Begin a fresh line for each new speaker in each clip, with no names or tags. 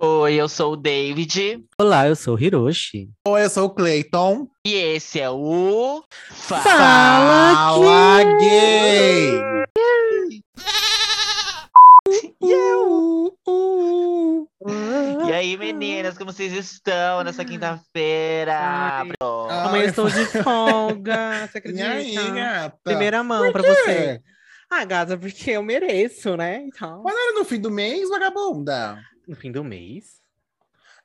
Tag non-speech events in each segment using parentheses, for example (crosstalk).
Oi, eu sou o David.
Olá, eu sou o Hiroshi.
Oi, eu sou o Clayton.
E esse é o.
Fala,
Fala gay!
E aí, meninas, como vocês estão nessa quinta-feira?
Amanhã eu estou de folga, você (laughs)
E
acredita?
aí, gata?
Primeira mão pra
quê?
você. Ah, gata, porque eu mereço, né? Então,
Mas era no fim do mês, vagabunda?
No fim do mês.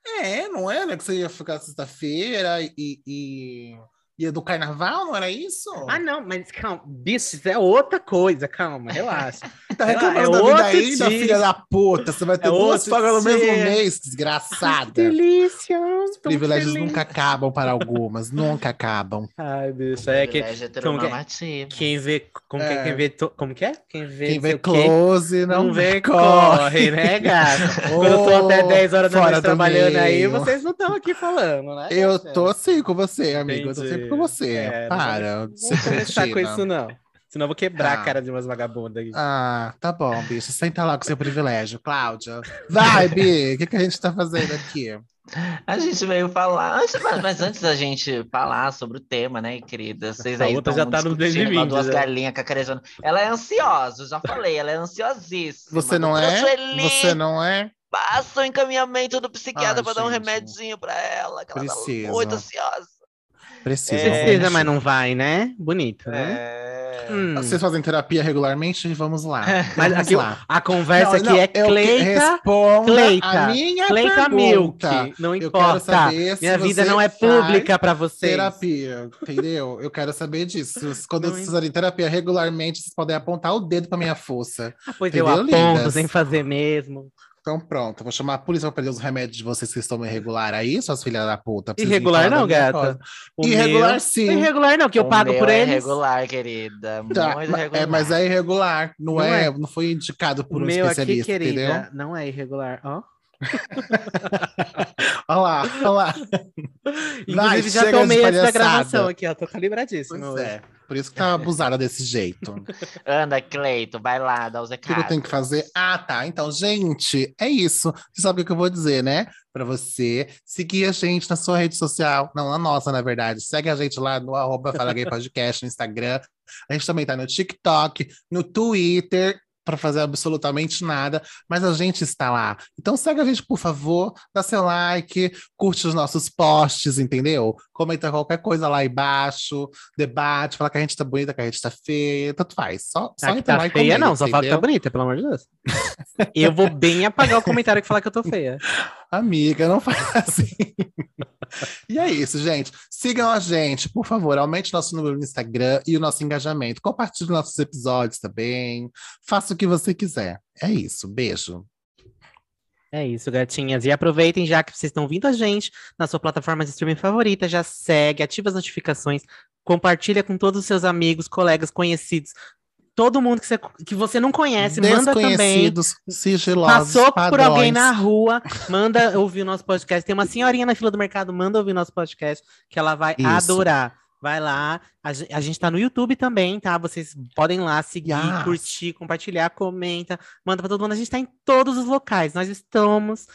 É, não era que você ia ficar sexta-feira e, e ia do carnaval, não era isso?
Ah, não, mas calma, bicho, isso é outra coisa, calma, relaxa. (laughs)
tá
é
reclamando da
outro
vida ainda,
dia.
filha da puta. Você vai ter
É
duas folgas no mesmo mês,
que
desgraçada.
delícia! Os
Privilégios nunca acabam para algumas, nunca acabam.
Ai, bicho, é que como que é? quem vê, como que é,
É.
quem vê, to- como que é? Quem vê,
Quem
não
vê close não,
não vê, (laughs) corre, né, gata? (laughs) Quando eu tô até 10 horas da noite
do
trabalhando aí,
meio.
vocês não estão aqui falando, né?
Eu tô assim com você, amigo. Eu tô
Entendi.
sempre com você.
É,
Para
Não vou começar com isso, não. Senão eu vou quebrar
Ah.
a cara de umas vagabundas aqui.
Ah, tá bom, bicho. Senta lá com seu privilégio, Cláudia. Vai, Bi. O que, que a gente tá fazendo aqui?
A gente veio falar. Mas, mas antes da gente falar sobre o tema, né, querida? Vocês aí estão
já tá no
discutindo igual
2020
duas
já.
galinhas cacarejando. Ela é ansiosa, eu já falei, ela é ansiosíssima.
Você não é?
Sueli,
Você não é?
Passa o encaminhamento do psiquiatra pra dar um remedinho pra ela, que ela
Precisa.
tá muito ansiosa.
Precisa.
É.
Precisa, mas não vai, né? Bonito, né?
É...
Hum.
Vocês fazem terapia regularmente? Vamos lá.
Mas
Vamos
aqui,
lá.
a conversa
Não,
aqui
não,
é
eu
Cleita, Cleita,
a minha
Cleita Milk.
pergunta.
Não
Eu
importa. Minha vida não é pública pra vocês.
Terapia, entendeu? Eu quero saber disso. Quando
Não
vocês fizerem terapia regularmente, vocês podem apontar o dedo pra minha força.
Ah, pois eu
Entendeu,
aponto
lindas?
sem fazer mesmo.
Então pronto, vou chamar a polícia pra perder os remédios de vocês que estão irregular aí, suas filhas da puta.
Irregular não, gata. O
Irregular
meu-
sim.
Não é irregular não, que eu
O
pago
meu
por
é
eles.
regular, querida.
Tá,
muito
ma-
irregular.
é, mas é irregular, não,
Não
é,
é.
não foi indicado
O
por um
meu aqui,
especialista,
querida,
entendeu?
não é irregular, ó. (laughs)
Olha lá, olha lá.
Inclusive, já tomei antes da gravação aqui, ó. Tô calibradíssimo.
É, por isso que tá abusada desse jeito. O
Anda, Cleito, vai lá, dá os
que, que
recados.
eu tenho que fazer? Ah, tá. Então, gente, é isso. Você sabe o que eu vou dizer, né? Pra você seguir a gente na sua rede social. Não, na nossa, na verdade. Segue a gente lá no arroba Fala Gay Podcast, no Instagram. A gente também tá no TikTok, no Twitter, para fazer absolutamente nada, mas a gente está lá. Então segue a gente, por favor, dá seu like, curte os nossos posts, entendeu? Comenta qualquer coisa lá embaixo, debate, fala que a gente tá bonita, que a gente tá feia, tanto faz. Só, só
Ah,
entra lá
tá
e
feia,
comenta,
não, só fala que tá bonita, pelo amor de Deus. (laughs) eu vou bem apagar o comentário que falar que eu tô feia.
Amiga, não faz (laughs) assim. e é isso, gente. Sigam a gente, por favor. Aumente nosso número no Instagram e o nosso engajamento. Compartilhe nossos episódios também. Faça o que você quiser. É isso. Beijo.
É isso, gatinhas. E aproveitem já que vocês estão vindo a gente na sua plataforma de streaming favorita, já segue, ativa as notificações, compartilha com todos os seus amigos, colegas, conhecidos, todo mundo que você, que você não conhece, manda também.
Desconhecidos, sigilosos,
Passou por
padrões.
alguém na rua, manda ouvir o nosso podcast. Tem uma senhorinha na fila do mercado, manda ouvir nosso podcast, que ela vai
Isso.
adorar. Vai lá, a, gen- a gente tá no YouTube também, tá? Vocês podem lá seguir,
Yes.
curtir, compartilhar, comenta, manda pra todo mundo. A gente tá em todos os locais. Nós estamos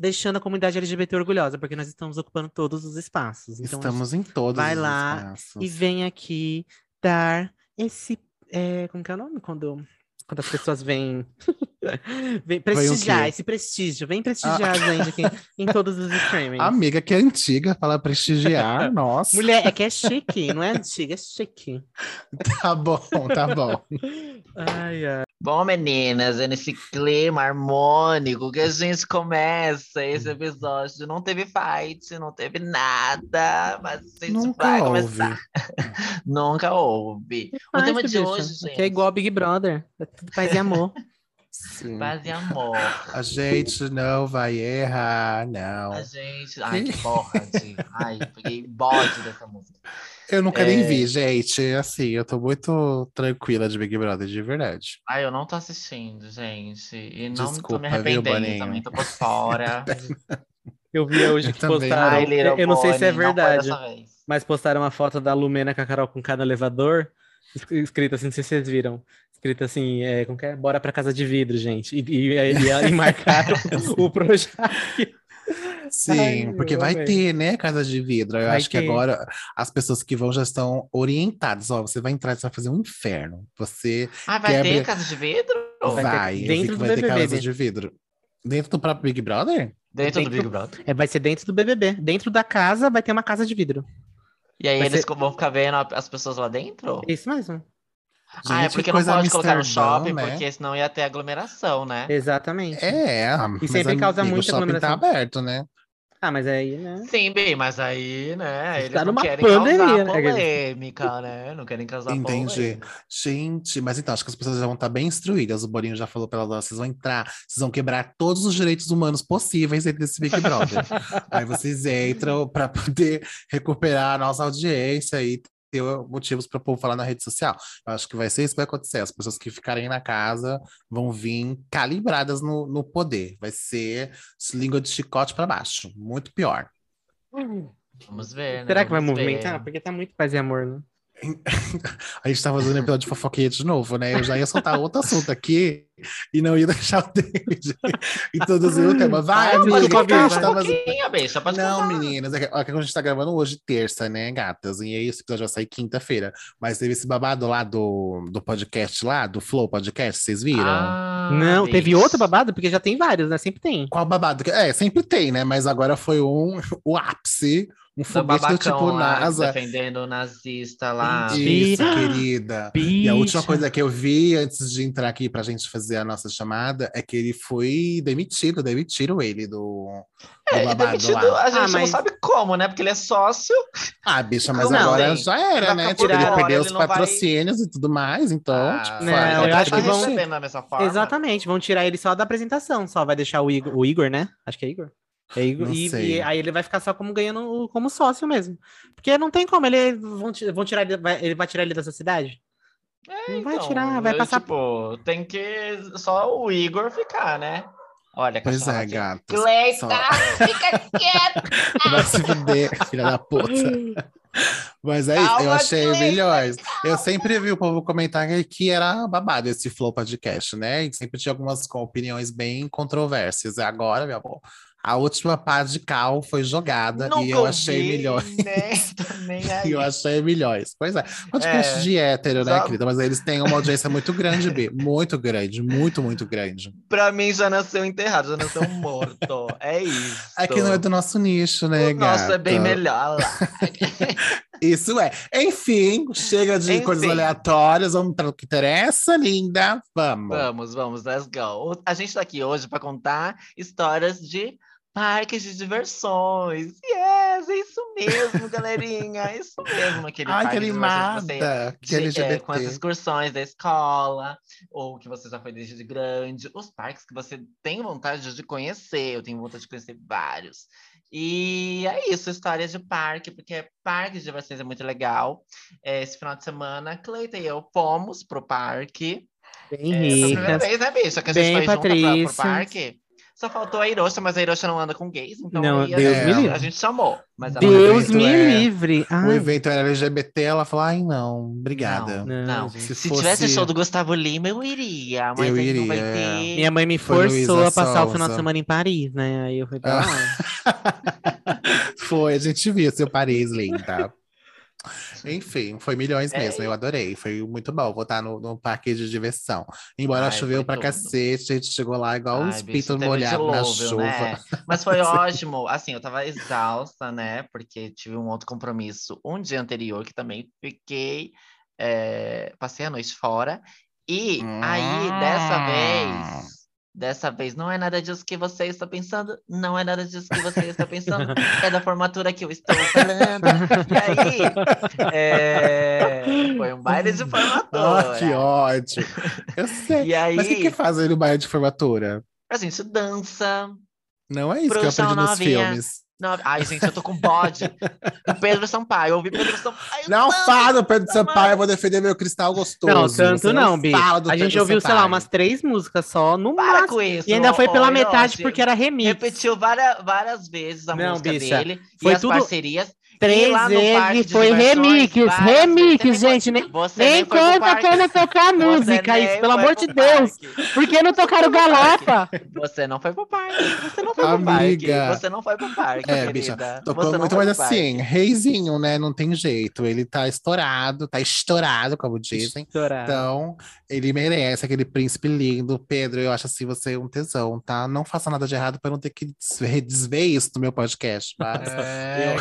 deixando a comunidade LGBT orgulhosa, porque nós estamos ocupando todos os espaços. Então,
Estamos em todos
vai
os
lá
espaços.
e vem aqui dar esse. É, como que é o nome? Quando, quando as pessoas vêm. (laughs) vem prestigiar, esse prestígio. Vem prestigiar a gente aqui em todos os streamings. (laughs)
Amiga que é antiga, fala prestigiar. (laughs) Nossa.
Mulher, é que é chique, não é antiga, é chique.
Tá bom, tá bom.
Ai, ai.
Bom, meninas, é nesse clima harmônico que a gente começa esse episódio. Não teve fight, não teve nada, mas a gente
Nunca
vai
houve.
começar. Nunca houve. O tema de
bicha,
hoje, gente,
Que é igual Big Brother. Tudo paz e amor.
Sim.
paz e amor.
A gente não vai errar, não.
A gente. Ai, que porra, de... Ai, peguei bode dessa música.
Eu nunca nem
É.
vi, gente. Assim, eu tô muito tranquila de Big Brother, de verdade.
Ai, eu não tô assistindo, gente. E não tô
Desculpa,
me
viu,
arrependendo
Boninho?
também, tô por fora. (laughs)
Eu vi hoje
Eu
que
também.
postaram.
Ai,
eu, eu não sei se é
Bonnie,
verdade, mas postaram uma foto da Lumena com a Carol com cada elevador, es- escrito assim, não sei se vocês viram. Escrito assim, é, como que é? Bora pra casa de vidro, gente. E, e, e, e marcaram (laughs) o Projac.
Sim,
Ai,
porque vai
amei.
ter, né, casa de vidro. Eu
Vai
acho que
ter.
agora as pessoas que vão já estão orientadas. Ó, você vai entrar, você vai fazer um inferno. Você
Ah, vai
Quebra-
ter casa de vidro?
Vai
vai,
ter dentro
que
do
vai ter casa
né?
de vidro. Dentro do próprio Big Brother?
Dentro do
Dentro-
Big Brother.
É, vai ser dentro do BBB. Dentro da casa vai ter uma casa de vidro.
E aí
Vai
eles
ser-
vão ficar vendo as pessoas lá dentro?
Isso mesmo.
Ah, é
Gente,
porque não pode colocar no shopping,
né?
porque senão ia ter aglomeração, né?
Exatamente.
É, mas
sempre causa
amigo,
muita
o shopping tá
aglomeração.
aberto, né?
Ah, mas aí, né?
Sim, bem, mas aí, né, eles
Tá
não
numa
querem
pandemia,
causar
né?
polêmica, né? Não querem causar
Entendi.
polêmica.
Gente, mas então, acho que as pessoas já vão estar bem instruídas. O Bolinho já falou para elas, vocês vão entrar, vocês vão quebrar todos os direitos humanos possíveis dentro desse Big Brother. (laughs) Aí vocês entram para poder recuperar a nossa audiência e ter motivos para o povo falar na rede social. Eu acho que vai ser isso que vai acontecer. As pessoas que ficarem na casa vão vir calibradas no, no poder. Vai ser língua de chicote para baixo. Muito pior.
Vamos ver, né?
Será que vai
Vamos ver.
movimentar? Porque tá muito paz e amor, né?
A gente tá fazendo episódio de fofoquinha de novo, né? Eu já ia soltar outro assunto aqui e não ia deixar o David (laughs) introduzir o tema. Vai,
Ah,
amiga,
desculpa,
o que a gente
vai.
tá
bicha, pode
Não,
contar.
meninas, é que, é que a gente tá gravando hoje, terça, né, gatas? E aí esse episódio vai sair quinta-feira. Mas teve esse babado lá do, do podcast lá, do Flow Podcast, vocês viram?
Ah,
não, teve
bicha.
outro babado? Porque já tem vários, né? Sempre tem.
Qual babado? É, sempre tem, né? Mas agora foi um, (laughs) o ápice, um foguete tipo
lá,
NASA.
defendendo o nazista lá.
Isso,
Bi-
querida. E a última
Bicha.
coisa que eu vi antes de entrar aqui pra gente fazer a nossa chamada é que ele foi demitido, demitiram ele do, do
É,
babado
demitido,
lá.
a gente
Ah,
não
mas-
sabe como, né? Porque ele é sócio.
Ah, bicha, mas
Não,
agora já era, né? Tipo, ele perdeu os
não vai-
patrocínios e tudo mais, então,
Ah,
tipo,
Não,
vai-
eu acho que vão-
recebendo da mesma forma.
Exatamente, vão tirar ele só da apresentação, só vai deixar o Igor, o Igor né? Acho que é Igor. É e, e aí ele vai ficar só como ganhando como sócio mesmo. Porque não tem como, ele vão, vão tirar ele, vai- ele vai tirar ele da sociedade? não vai
Então,
tirar, vai
eu,
passar
Tipo, tem que só o Igor ficar, né? Olha,
Pois é,
aqui.
gata.
Cleita,
Só-
fica quieto. (laughs)
Vai se fuder, filha da puta. Mas é isso, eu achei melhores. Eu sempre vi o povo comentar que era babado esse Flow Podcast, né? E sempre tinha algumas opiniões bem controversas. E agora, meu amor, a última pá de cal foi jogada
Nunca (laughs)
e eu achei.
Nem, nem aí.
E eu achei melhores. Pois é, podcast
É,
de hétero, né,
só-
querida? Mas eles têm uma audiência muito grande, B. (laughs) Muito grande, muito, muito grande.
Pra mim já nasceu enterrado, já nasceu morto. É isso. (laughs)
É que não é do nosso nicho, né,
O nosso é bem
gata?
melhor lá.
Isso é. Enfim, chega de
Enfim.
coisas aleatórias, vamos para o que interessa, linda. Vamos.
Vamos, vamos, let's go. A gente tá aqui hoje para contar histórias de parques de diversões. Yes, é isso mesmo, galerinha. É isso mesmo, aquele
Ai, que
parque de diversões que você
animada. Que
de- é,
LGBT.
com as excursões da escola, ou que você já foi desde grande, os parques que você tem vontade de conhecer, eu tenho vontade de conhecer vários. E é isso, histórias de parque, porque parque de diversões é muito legal. É, Esse final de semana, Cleita e eu fomos pro parque.
Bem
É,
ricas.
vez, né, bicha? Que a gente
Bem
foi junto pra, pro parque. Só faltou a Hiroshi, mas a Hiroshi não anda com gays, então
Não,
aí a,
Deus
gente,
me
livre.
a gente chamou. Mas ela
Deus me
é-
livre.
O
Ai,
evento era LGBT, ela falou: ai, não, obrigada.
não,
Não.
Se,
Se
fosse...
tivesse show do Gustavo Lima, eu iria, mas
Eu
aí não vai
iria, é.
ter.
Minha mãe me forçou a passar o final de semana em Paris, né? Aí eu fui pra
Ah.
lá. (laughs)
Foi, a gente viu seu Paris, linda. Enfim, foi milhões
É
mesmo, eu adorei. Foi muito bom voltar no, no parque de diversão. Embora
Ai,
choveu pra
tudo.
cacete, a gente chegou lá igual
Ai,
pitos
teve
molhados na
dilúvio,
chuva.
né? Mas foi (laughs) ótimo. Assim, eu tava exausta, né? Porque tive um outro compromisso um dia anterior que também fiquei. é, passei a noite fora. E aí, dessa
Hum.
vez. Dessa vez, não é nada disso que você está pensando, não é nada disso que você está pensando, (laughs) é da formatura que eu estou falando. E aí, é, foi um baile de formatura.
Ah, que ódio. Eu sei.
E aí,
Mas o que, que fazem no baile de formatura?
a gente dança,
Não é isso que eu aprendi nos
novinha.
filmes.
Não, ai, gente, eu tô com bode. o Pedro Sampaio, eu ouvi Pedro Sampaio.
Não
tanto.
fala do Pedro Sampaio, eu vou defender meu cristal gostoso.
Não, tanto
Você
não, Bi. A gente
Pedro
ouviu, sei lá,
Sampaio.
umas três músicas só, no
Para
máximo.
com isso.
E ainda foi pela metade porque era remix.
Repetiu várias, várias vezes a
Não,
música
bicha,
dele
foi
e as
tudo-
parcerias.
Três
E de
foi remix, remix, gente.
nem
Nem, conta como tocar música, isso, pelo amor de Deus.
parque.
Por que não tocaram galopa?
Você não foi pro parque. Você não foi pro
Amiga.
parque. Você não foi pro parque,
É,
querida.
bicha, tocou muito, mas assim, reizinho, né? Não tem jeito. Ele tá estourado, tá estourado, como dizem.
Estourar.
Então, ele merece aquele príncipe lindo. Pedro, eu acho assim você um tesão, tá? Não faça nada de errado pra eu não ter que desver, desver isso no meu podcast. Mas,
É,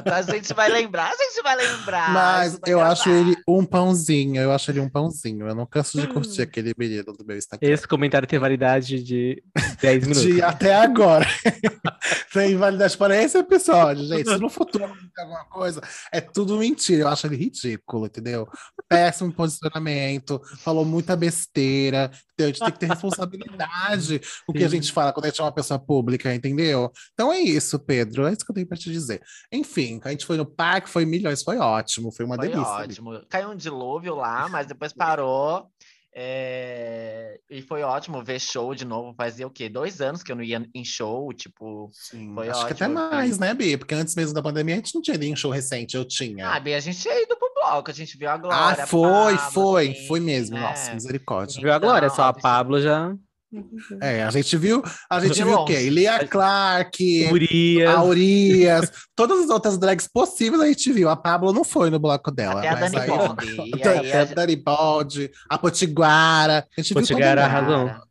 gata, a gente vai lembrar, a gente vai lembrar.
mas
vai
eu acho
gravar.
ele um pãozinho. Eu acho ele um pãozinho. Eu não canso de curtir aquele menino do meu Instagram.
Esse comentário tem validade de 10 (laughs) minutos.
De até agora. (laughs) Tem validade para esse episódio, gente. Se no futuro alguma coisa, é tudo mentira. Eu acho ele ridículo, entendeu? Péssimo posicionamento, falou muita besteira. Entendeu? A gente tem que ter (laughs) responsabilidade com o que a gente fala quando a gente é uma pessoa pública, entendeu? Então é isso, Pedro. É isso que eu tenho para te dizer. Enfim, a gente foi no parque, foi milhões, foi ótimo, foi uma
Foi
delícia. ali.
ótimo. Caiu um dilúvio lá, (laughs) mas depois parou. é, E foi ótimo ver show de novo. Fazia o quê? Dois anos que eu não ia em show, tipo.
Sim,
Foi
acho que até
ótimo,
mais, né, Bi? Porque antes mesmo da pandemia a gente não tinha nem show recente, eu tinha.
Ah, bem, a gente tinha ido pro bloco, a gente viu a Glória.
Ah, foi,
Pablo,
foi,
assim,
foi mesmo.
né?
Nossa, misericórdia.
Viu a Glória,
Então,
só a
deixa-
Pablo já.
É, a gente viu, a gente viu o quê? Lia Clark,
Urias.
a Urias, todas as outras drags possíveis a gente viu. A Pablo não foi no bloco dela.
Até a
mas
Dani (laughs)
Até a
a
Dani a Potiguara. A gente
Potiguara
viu
arrasou.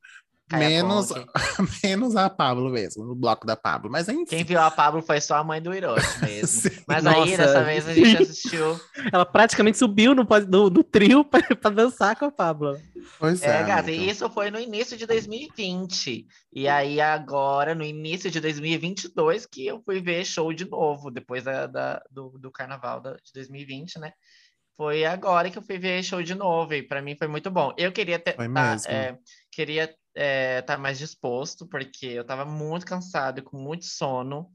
Menos,
Conk. (laughs)
menos a Pablo mesmo, no bloco da Pablo. Mas enfim.
Quem viu a Pablo foi só a mãe do Hiroshi (laughs) mesmo.
Sim.
Mas
Nossa,
aí, dessa vez, a gente assistiu. (laughs)
Ela praticamente subiu no, no, no trio pra, pra dançar com a Pablo.
Pois
É,
é,
gata, e isso foi no início de 2020. E aí, agora, no início de 2022, que eu fui ver show de novo, depois da, da- do, do carnaval da- de 2020, né? Foi agora que eu fui ver show de novo, e para mim foi muito bom. Eu queria ter,
Foi
tá,
mesmo.
é, queria estar mais disposto, porque eu estava muito cansado com muito sono.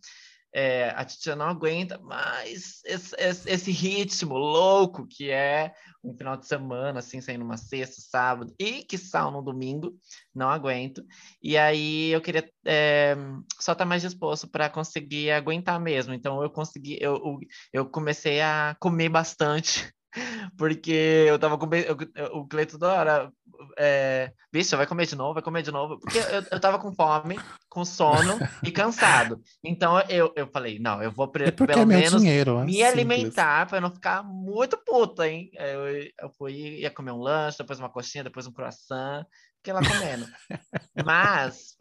É, a Titia não aguenta mais esse, esse- esse ritmo louco que é um final de semana, assim, saindo uma sexta, sábado e que sal no domingo, não aguento. E aí eu queria é, só estar mais disposto para conseguir aguentar mesmo. Então eu consegui, eu, eu comecei a comer bastante, porque eu tava eu- eu- o Cleiton toda hora, é, bicho, vai comer de novo, vai comer de novo, porque eu, eu tava com fome, com sono e cansado. Então eu, eu falei, não, eu vou pre-
É
pelo
é meu
menos
dinheiro. é
me
simples.
alimentar para não ficar muito puta, hein? Eu, eu fui, ia comer um lanche, depois uma coxinha, depois um croissant, fiquei lá comendo. Mas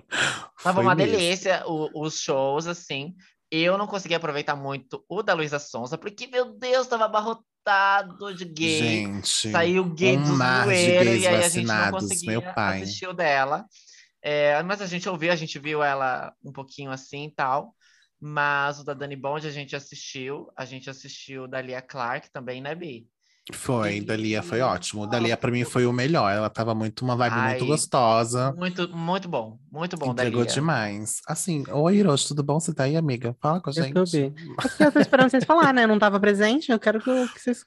tava
Foi
uma
mesmo.
delícia o- os shows, assim. Eu não consegui aproveitar muito o da Luísa Sonza, porque, meu Deus, tava abarrotado de gay.
Gente,
Saiu gay
um
do
mar de
zoeiro,
gays
e aí a gente não
vacinados,
conseguia
meu pai.
assistir o dela. É, mas a gente ouviu, a gente viu ela um pouquinho assim e tal. Mas o da Dani Bond a gente assistiu. A gente assistiu da Lia Clark também, né, Bi?
Foi, Dalia foi
E-
ótimo. Dalia pra mim foi o melhor. Ela tava muito uma vibe muito
Ai,
gostosa.
Muito, muito bom. Muito bom,
Entregou
Dalia.
demais. Assim, oi, Hiroshi, tudo bom? Você tá aí, amiga? Fala com a
Eu
gente.
tô bem. Aqui eu tô esperando vocês falar, né? Não tava presente, eu quero que, eu- que vocês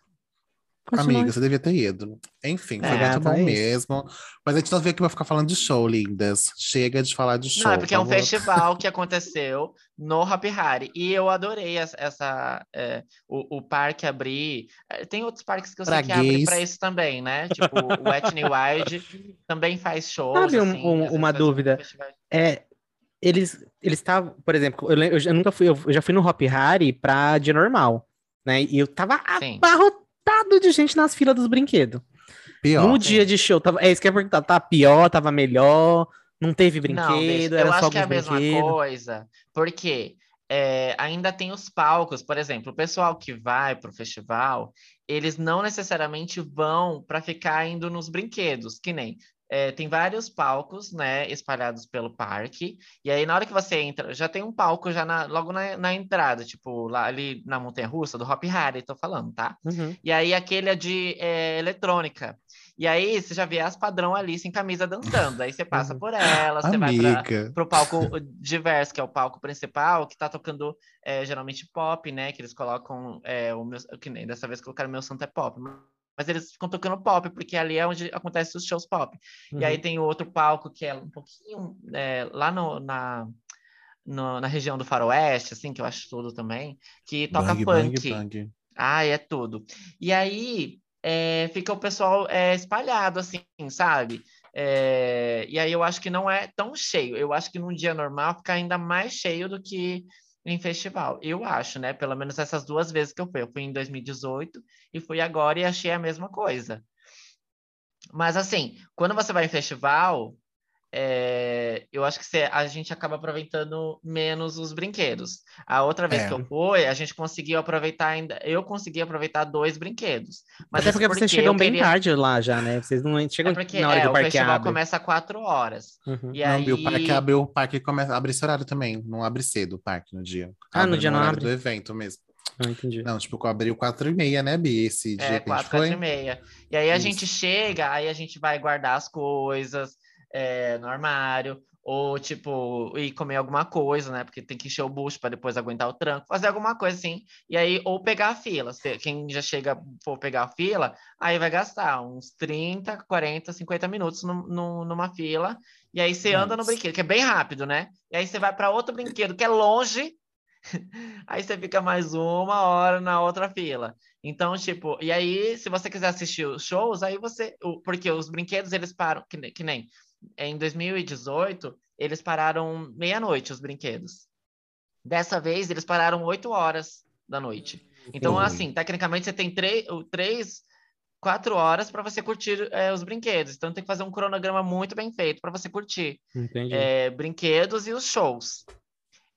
continuem.
Amiga, você devia ter ido. Enfim, foi
É,
muito
gata,
bom
isso.
mesmo. Mas a gente não veio aqui pra ficar falando de show, lindas. Chega de falar de show.
Não, é porque é um festival que (laughs) aconteceu no Happy Hari. E eu adorei essa. essa, é, o, o parque abrir. é, Tem outros parques que eu
Pra
sei que abrem pra isso também, né? Tipo, o (laughs) n Wild também faz shows.
Sabe um-
assim,
um- uma
um
dúvida? É, eles eles estavam, por exemplo, eu, eu já nunca fui, eu já fui no Hop Hari pra dia normal, né? E eu tava
Sim.
abarrotado de gente nas filas dos brinquedos.
Pior.
No dia de show, tava, é isso que eu ia perguntar, tá pior, tava melhor, não teve
Não,
brinquedo,
bicho,
era
eu
só
acho que é a mesma coisa, porque é, ainda tem os palcos, por exemplo, o pessoal que vai para o festival, eles não necessariamente vão para ficar indo nos brinquedos, que nem é, tem vários palcos, né, espalhados pelo parque. E aí, na hora que você entra, já tem um palco já na- logo na, na entrada, tipo, lá ali na Montanha Russa, do Hop Harry, tô falando, tá?
Uhum.
E aí, aquele é de é, eletrônica. E aí, você já vê as padrão ali sem camisa dançando. Aí você passa
Uhum.
por ela, você vai pra, pro palco diverso, que é o palco principal, que tá tocando é, geralmente pop, né? Que eles colocam é, o meu, que nem dessa vez colocaram meu santo é pop. Mas eles ficam tocando pop, porque ali é onde acontecem os shows pop. E aí
Uhum.
tem o outro palco que é um pouquinho é, lá no, na, no- na região do Faroeste, assim, que eu acho tudo também, que toca
Bang,
punk.
bang, bang.
Ah, é tudo. E aí é, fica o pessoal é, espalhado, assim, sabe? É, e aí eu acho que não é tão cheio. Eu acho que num dia normal fica ainda mais cheio do que em festival. Eu acho, né? Pelo menos essas duas vezes que eu fui. Eu fui em 2018 e fui agora e achei a mesma coisa. Mas assim, quando você vai em festival, é, eu acho que você- a gente acaba aproveitando menos os brinquedos. A outra vez
É.
que eu fui, a gente conseguiu aproveitar ainda. Eu consegui aproveitar dois brinquedos. Mas
Até
isso
porque vocês
eu
chegam bem
queria-
tarde lá já, né? Vocês não chegam
É porque
na hora
é,
que o
o
parque
festival
abre.
começa às quatro horas.
Uhum.
E
Não,
aí...
O parque abre, o parque começa, abre esse horário também. Não abre cedo o parque no dia.
Ah, no
Abre
dia não
horário
abre?
do evento mesmo.
Ah, entendi.
Não, tipo, abriu quatro e meia, né, Bi? Esse dia
É,
que a gente
quatro, quatro
foi.
e meia. E aí a
Isso.
gente chega, aí a gente vai guardar as coisas é, no armário, ou tipo, ir comer alguma coisa, né? Porque tem que encher o bucho para depois aguentar o tranco, fazer alguma coisa assim. E aí, ou pegar a fila. Se- Quem já chega for pegar a fila, aí vai gastar uns 30, 40, 50 minutos num- num- numa fila. E aí você anda no brinquedo, que é bem rápido, né? E aí você vai para outro brinquedo que é longe. (laughs) Aí você fica mais uma hora na outra fila. Então, tipo, e aí, se você quiser assistir os shows, aí você. Porque os brinquedos, eles param, que nem em 2018, eles pararam meia-noite, os brinquedos. Dessa vez, eles pararam 8 horas da noite. Então, assim, tecnicamente, você tem três, o- três quatro horas para você curtir é, os brinquedos. Então, tem que fazer um cronograma muito bem feito para você curtir é, brinquedos e os shows.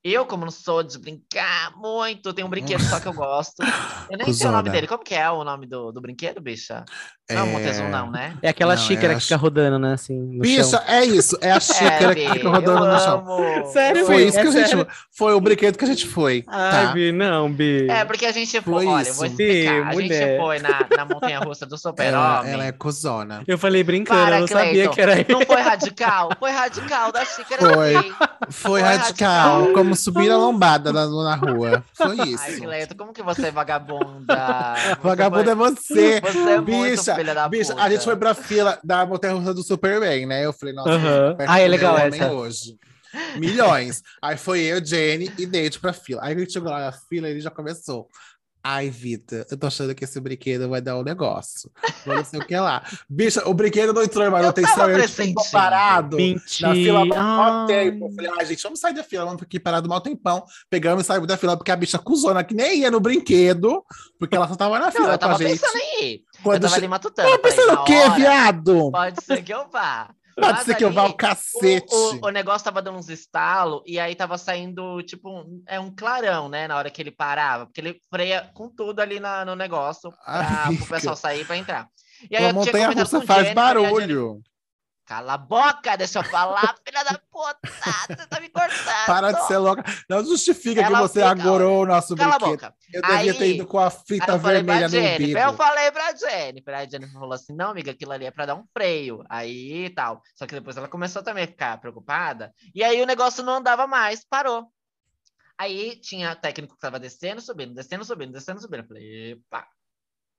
Eu, como não sou de brincar muito, tenho um brinquedo só que eu gosto. Eu nem sei o nome dele. Como que é o nome do, do brinquedo, bicha? Não é o Montezum, não, né?
É aquela
Não,
xícara
é a
que fica rodando, né? Assim, no
Bicha,
chão.
é isso. É a (laughs) xícara que
Bi,
fica rodando no chão.
Sério,
Foi isso que
É
a gente
sério?
Foi o brinquedo que a gente foi.
Ai,
tá?
Bi, não, Bi.
É, porque a gente foi,
Foi
olha, eu vou
isso.
explicar.
Bi,
a
mulher.
gente foi na, na montanha-russa do (laughs)
Ela,
Super-Homem.
ela é cuzona.
Eu falei brincando,
Para,
eu não sabia
Cleiton.
que era ele.
Não foi radical? Foi radical da xícara
Foi.
sim.
Foi radical,
radical.
como subir a lombada na, na rua. Foi
Ai,
isso.
Cleito, como que você é vagabunda? Você
Vagabundo é você.
Você é muito
Bicha,
filha da
bicha,
puta.
a gente foi pra fila da montanha russa do Superman, né? Eu falei, nossa, perto
Ah, é legal essa.
hoje. Milhões. Aí foi eu, Jenny e Date pra fila. Aí a gente chegou lá na fila e ele já começou. Ai, Vita, eu tô achando que esse brinquedo vai dar um negócio. Eu Não sei o que lá. Bicha, o brinquedo não entrou em manutenção.
tava
Eu tipo,
pressentindo.
parado.
Mentira.
Na fila há
Ah.
tempo. Eu falei, ah, gente, vamos sair da fila, vamos aqui parado mal tempão. Pegamos e saímos da fila, porque a bicha cuzona que nem ia no brinquedo, porque ela só tava na
Não,
fila
eu
com a
tava
gente.
pensando em ir. Eu
Quando
tava
che...
ali matutando.
Tava
falei,
pensando o quê,
hora,
viado?
Pode ser que eu vá.
Pode ser que eu vá
ali,
o cacete.
O, o, o negócio tava dando uns estalos e aí tava saindo, tipo, um, é um clarão, né? Na hora que ele parava. Porque ele freia com tudo ali na, no negócio pra,
Amiga.
pro pessoal sair pra entrar. E aí
A
eu
montanha russa faz
Jennifer,
barulho.
Cala a boca, deixa eu falar, (laughs) filha da puta. Você tá me cortando.
Para de ser louca. Não justifica que
Ela
você
fica-
agorou o nosso
Cala a
brinquedo.
boca.
Eu devia ter
Aí-
ido com a
Aí
fita vermelha no
Jennifer,
umbigo.
eu falei pra Jennifer, aí a Jennifer falou assim, não, amiga, aquilo ali é pra dar um freio, aí e tal. Só que depois ela começou também a ficar preocupada, e aí o negócio não andava mais, parou. Aí tinha técnico que tava descendo, subindo, descendo, subindo, descendo, subindo. Eu falei, epa,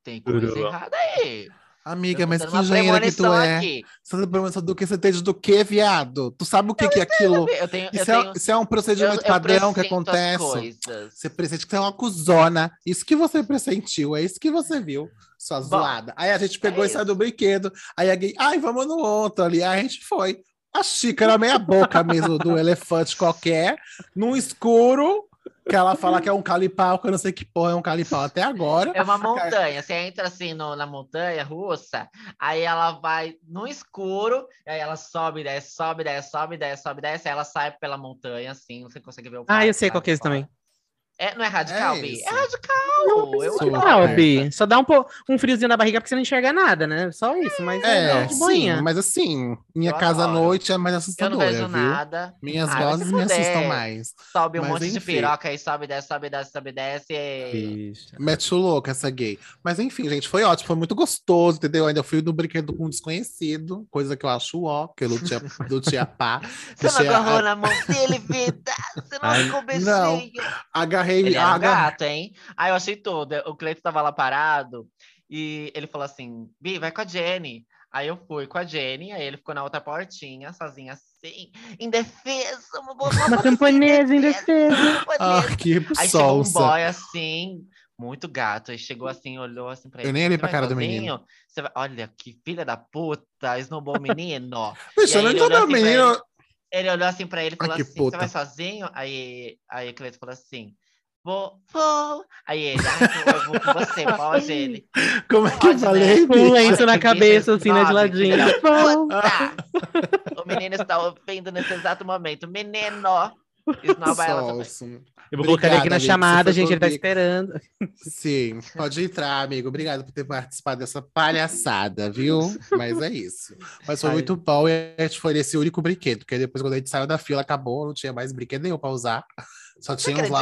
tem coisa errada aí.
Amiga,
Eu
mas que engenheira que tu é?
aqui.
Você tá perguntando do que você entende do que, viado? Tu sabe o que, que é aquilo?
Eu tenho, eu
Isso é,
tenho,
isso é um
eu,
procedimento
eu
padrão que acontece. Você pressente que você é uma cuzona. Isso que você pressentiu, é isso que você viu, sua
Bom,
zoada. Aí a gente pegou
é
e saiu do brinquedo. Aí alguém, ai, vamos no outro ali. Aí a gente foi. A xícara meia boca mesmo do elefante qualquer, num escuro, que ela fala que é um calipau, que eu não sei que porra é um calipau até agora.
É uma montanha. Você entra assim no- na montanha russa, aí ela vai no escuro, aí ela sobe, desce, sobe, desce, sobe, desce, sobe, desce, aí ela sai pela montanha, assim, você consegue ver o
Ah, eu sei qual que é esse também.
É, não é radical,
É
Bi?
isso.
É radical! eu
Super.
Não,
adoro.
Bi, só dá um, po- um friozinho na barriga porque você não enxerga nada, né? Só isso, mas é,
É,
de
sim, mas assim, minha
Eu
casa à
adoro.
noite é mais
Eu não
assustadora,
vejo
viu?
nada.
Minhas
Ah,
vozes me assustam mais.
Sobe um
Mas,
monte de
enfim.
piroca aí, sobe, desce, sobe, desce, sobe, desce. E...
Bicha.
Mete o louco essa gay. Mas enfim, gente, foi ótimo, foi muito gostoso, entendeu? Ainda fui no brinquedo com um desconhecido, coisa que eu acho ó, que eu não tinha, não pá. (laughs)
Você não
Deixei a-
agarrou na mão dele, vida! Você não ficou
não.
beijinho!
Agarrei,
Ele era um
agarrei.
gato, hein? Aí eu achei tudo. O Cleito tava lá parado e ele falou assim: Bi, vai com a Jenny. Aí eu fui com a Jenny, aí ele ficou na outra portinha, sozinho assim, em defesa, uma,
camponesa em defesa.
Ah, que
Aí chegou um boy assim, muito gato. Aí chegou assim, olhou assim pra
Eu
ele.
nem olhei
"Você
pra cara do
sozinho?
menino.
Você vai... Olha, que filha da puta, esnobou o menino. (laughs)
Bicho, eu não
ele
o
assim pra
menino.
Ele olhou assim pra ele e
Ai,
falou
que
assim:
puta.
Você vai sozinho? Aí, aí o Cleiton falou assim: Vou, vou. Aí ele, ah, eu vou com você, (laughs) pode ele.
Como é que eu
Pode, né?
falei?
Com um lenço na cabeça, assim, né, de ladinho. (laughs)
O menino está ouvindo nesse exato momento. Menino! Esnoba ela também.
Eu vou colocar ele aqui na
amigo,
chamada,
você
gente, ele tá esperando.
Sim, pode entrar, amigo. Obrigado por ter participado dessa palhaçada, viu? Mas é isso. Mas foi
Ai.
muito bom e a gente foi nesse único brinquedo, porque depois, quando a gente saiu da fila, acabou, não tinha mais brinquedo nenhum pra usar. Só
Você
tinha uns lá.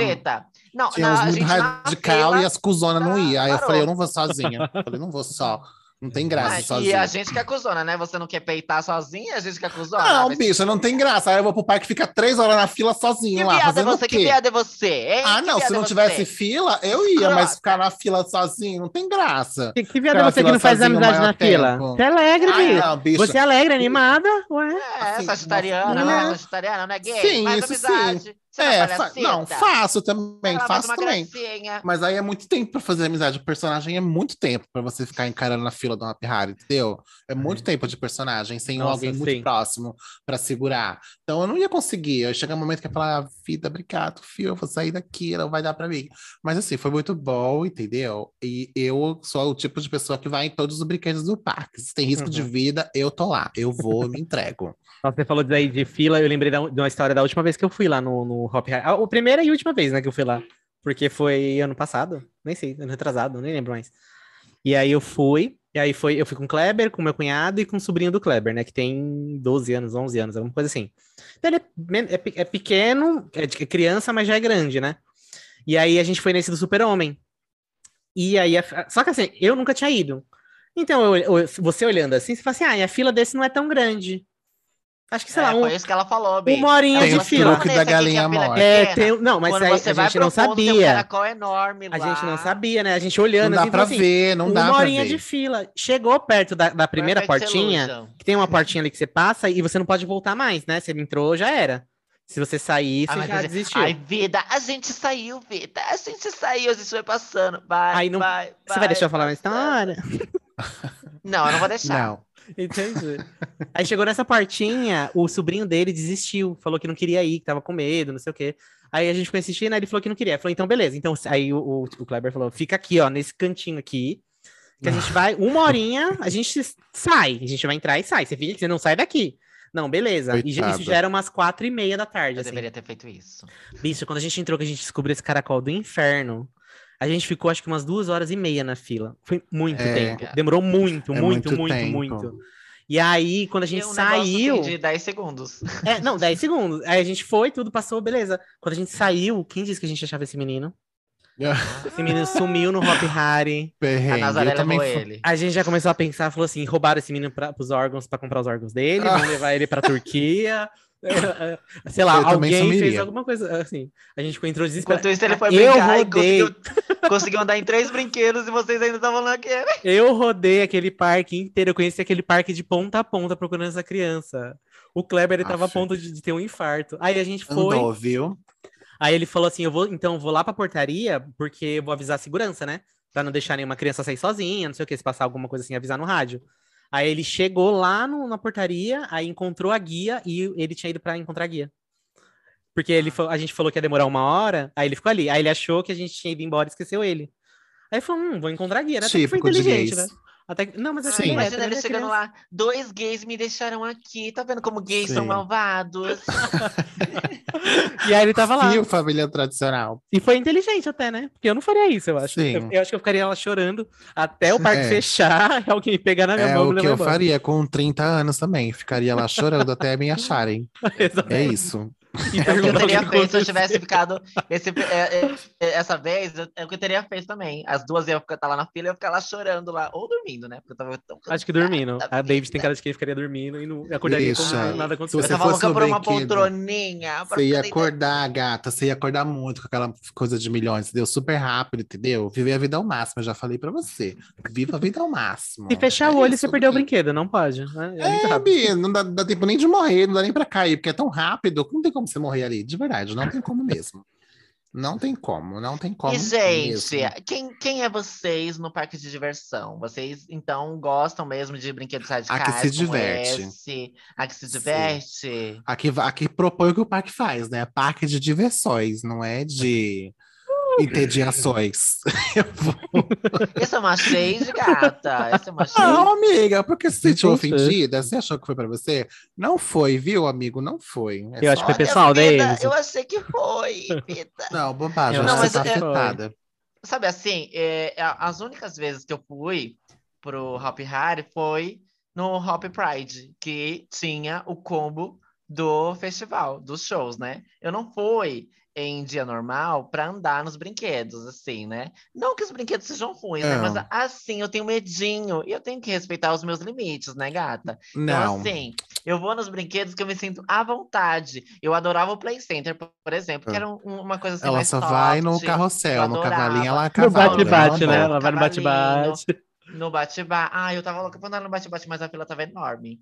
Não,
Tinha
na,
uns muito radical
fila-
e as cuzonas não iam. Aí eu
parou.
falei, eu não vou sozinha. Eu (laughs) falei, não vou só. Não tem graça
Ah, e
sozinha.
a gente que acusona, né? Você não quer peitar sozinha, a gente que acusona.
Não,
mas...
bicho, não tem graça. Aí eu vou pro parque ficar três horas na fila sozinho
Que
lá.
é
Fazendo
você?
o
Que
quê?
viado é você, hein?
Ah,
Que
não, se
é
não
você?
tivesse fila, eu ia, mas
Escrota.
ficar na fila sozinho não tem graça.
Que, que viado é você que
fila
não faz amizade na fila?
tempo.
Você é alegre,
Ah,
bicho.
não, bicho.
Você é alegre, animada? Ué.
É,
Assim,
sagitariana,
não-
não é
não.
sagitariana, não é gay?
Sim,
Faz
isso
amizade. Você
É,
é
fa- não, faço também,
faz
faço também.
gracinha.
Mas aí é muito tempo pra fazer amizade. O personagem é muito tempo pra você ficar encarando na fila do Happy Harry, entendeu? É muito tempo de personagem, sem
Nossa,
alguém
sim.
muito próximo pra segurar. Então eu não ia conseguir. Eu chega um momento que eu ia falar, ah, vida, obrigado, fio, eu vou sair daqui, não vai dar pra mim. Mas assim, foi muito bom, entendeu? E eu sou o tipo de pessoa que vai em todos os brinquedos do parque. Se tem risco de
Uhum.
vida, eu tô lá. Eu vou, eu me entrego. (laughs)
Nossa, Você falou daí de fila, eu lembrei de uma história da última vez que eu fui lá no, no Hop Hari. A, a primeira e última vez, né, que eu fui lá. Porque foi ano passado, nem sei, ano retrasado, nem lembro mais. E aí eu fui, e aí foi, eu fui com o Kleber, com meu cunhado e com o sobrinho do Kleber, né, que tem 12 anos, 11 anos, alguma coisa assim. Então ele é, é é pequeno, é de- é criança, mas já é grande, né? E aí a gente foi nesse do Super-Homem. E aí, a- só que assim, eu nunca tinha ido. Então, eu- eu- você olhando assim, você fala assim, ah, a fila desse não é tão grande. Acho que, sei
é,
lá, um,
foi isso que ela falou, Bi.
uma horinha
Ela
de fila.
"Vamos
Truque
nesse
da galinha morta."
É,
pequena."
tem, não, mas aí
você
a
vai
gente não
tem um
sabia.
caracol enorme
A gente não
lá.
sabia, né? A gente olhando
Não dá
assim,
pra
assim,
ver, não dá
uma
pra
horinha
ver.
de fila. Chegou perto da, da primeira
Perfect
portinha,
Illusion.
que tem uma portinha ali que você passa e você não pode voltar mais, né? Você entrou, já era. Se você sair,
Ah,
você
mas
já
você-
desistiu.
Ai, vida, a gente saiu, vida. A gente saiu, a gente foi passando. Vai,
Aí não-
vai,
você vai deixar eu falar uma história?
Não, eu não vou (laughs) deixar.
Não.
Entendi. (laughs) Aí chegou nessa portinha, o sobrinho dele desistiu, falou que não queria ir, que tava com medo, não sei o quê. Aí a gente ficou insistindo, aí ele falou que não queria. Falou, então beleza. Então aí o, o, o Kleber falou, fica aqui, ó, nesse cantinho aqui, que a gente vai, uma horinha, a gente sai, a gente vai entrar e sai. Você fica, você não sai daqui. Não, beleza. E já- isso
Coitado.
já era umas quatro e meia da tarde,
Eu
assim.
deveria ter feito isso.
Bicho, quando a gente entrou, que a gente descobriu esse caracol do inferno, a gente ficou acho que umas duas horas e meia na fila. Foi muito
É.
tempo. Demorou muito,
É
muito,
muito
muito, muito. E aí, quando a gente
E um assim,
saiu.
de 10 segundos.
É, não, 10 (laughs) segundos. Aí a gente foi, tudo passou, beleza. Quando a gente saiu, quem disse que a gente achava esse menino? Esse menino sumiu no Hop Harry.
A
Perrengue.
Nazaré
Eu também
levou ele.
A gente já começou a pensar, falou assim: roubaram esse menino para os órgãos para comprar os órgãos dele, vão levar ele pra Turquia. (laughs) (laughs) Sei lá,
Eu
alguém fez alguma coisa assim. A gente entrou desesperado.
Enquanto isso, ele foi
Eu
brincar e
rodei.
conseguiu, (laughs) conseguiu andar em três brinquedos e vocês ainda estavam naquele. (laughs)
Eu rodei aquele parque inteiro, eu conheci aquele parque de ponta a ponta procurando essa criança. O Kleber, ele tava a ponto de, de ter um infarto. Aí a gente foi,
Andou, viu?
aí ele falou assim, eu vou, então, eu vou lá pra portaria, porque eu vou avisar a segurança, né? Pra não deixar nenhuma criança sair sozinha, não sei o que, se passar alguma coisa assim, avisar no rádio. Aí ele chegou lá no- na portaria, aí encontrou a guia e ele tinha ido pra encontrar a guia. Porque ele, fa- a gente falou que ia demorar uma hora, aí ele ficou ali. Aí ele achou que a gente tinha ido embora e esqueceu ele. Aí falou, hum, vou encontrar a guia, né? Até que foi
Típico de
inteligente, né? Até... Não, mas assim,
Sim.
imagina
hétero,
ele
é
chegando
criança.
lá, dois gays me deixaram aqui, tá vendo como gays são
Sim.
malvados? (laughs)
E aí ele tava lá.
Fio família tradicional.
E foi inteligente até, né? Porque eu não faria isso, eu acho.
Sim.
Eu, eu acho que eu ficaria lá chorando até o parque
É.
fechar e (laughs) alguém pegar na minha
É
mão e
o que eu faria com 30 anos também. Ficaria lá chorando até me acharem. (laughs) É isso.
E
É o que eu teria
que
feito se eu tivesse ficado esse, é, é, é, essa vez, é o que eu teria feito também. As duas iam ficar tá lá na fila e eu ia ficar lá chorando lá, ou dormindo, né? Porque eu tava tão
Acho que dormindo. A
da
David tem
vida.
cara de quem ficaria dormindo e não acordaria
Deixa.
como nada
Eu
você
aconteceu.
tava
fosse
louca por uma poltroninha.
Você ia acordar, gata. Você ia acordar muito com aquela coisa de milhões, entendeu? Super rápido, entendeu? Viver a vida ao máximo, eu já falei pra você. Viva a vida ao máximo.
Se fechar
É
o olho,
isso,
você perdeu o brinquedo, não pode. né? É,
É. Bi, não dá, dá tempo nem de morrer, não dá nem pra cair, porque é tão rápido, que não tem como você morrer ali, de verdade, não tem como mesmo. Não tem como, não tem como
E, gente,
mesmo.
quem, quem é vocês no parque de diversão? Vocês, então, gostam mesmo de brinquedos radicais?
A que se diverte.
esse? A que se
Sim.
diverte?
Aqui, va- aqui propõe o que o parque faz, né? Parque de diversões, não é de entediações. (laughs) Eu vou-
Esse é uma shade, gata. Esse é uma shade.
Não, amiga, porque você se sentiu ofendida? Você achou que foi pra você? Não foi, viu, amigo? Não foi. É
Eu acho que foi pessoal deles.
Eu achei que foi, vida.
Não, bobagem,
Eu
acho
não,
que você
mas
tá
é-
afetada.
Sabe assim, é, a- as únicas vezes que eu fui pro Hop Hari foi no Hop Pride, que tinha o combo do festival, dos shows, né? Eu não fui em dia normal para andar nos brinquedos, assim, né? Não que os brinquedos sejam ruins, né? Mas assim, eu tenho medinho e eu tenho que respeitar os meus limites, né, gata? Então,
Não.
assim, eu vou nos brinquedos que eu me sinto à vontade. Eu adorava o Play Center, por exemplo, que era um- uma coisa assim
Ela
mais
só vai no
soft.
carrossel, no cavalinho, ela
No
cavalo.
bate-bate,
ela
né? Ela vai no bate-bate.
No bate-bate. Ah, eu tava louca pra andar no bate-bate, mas a fila tava enorme.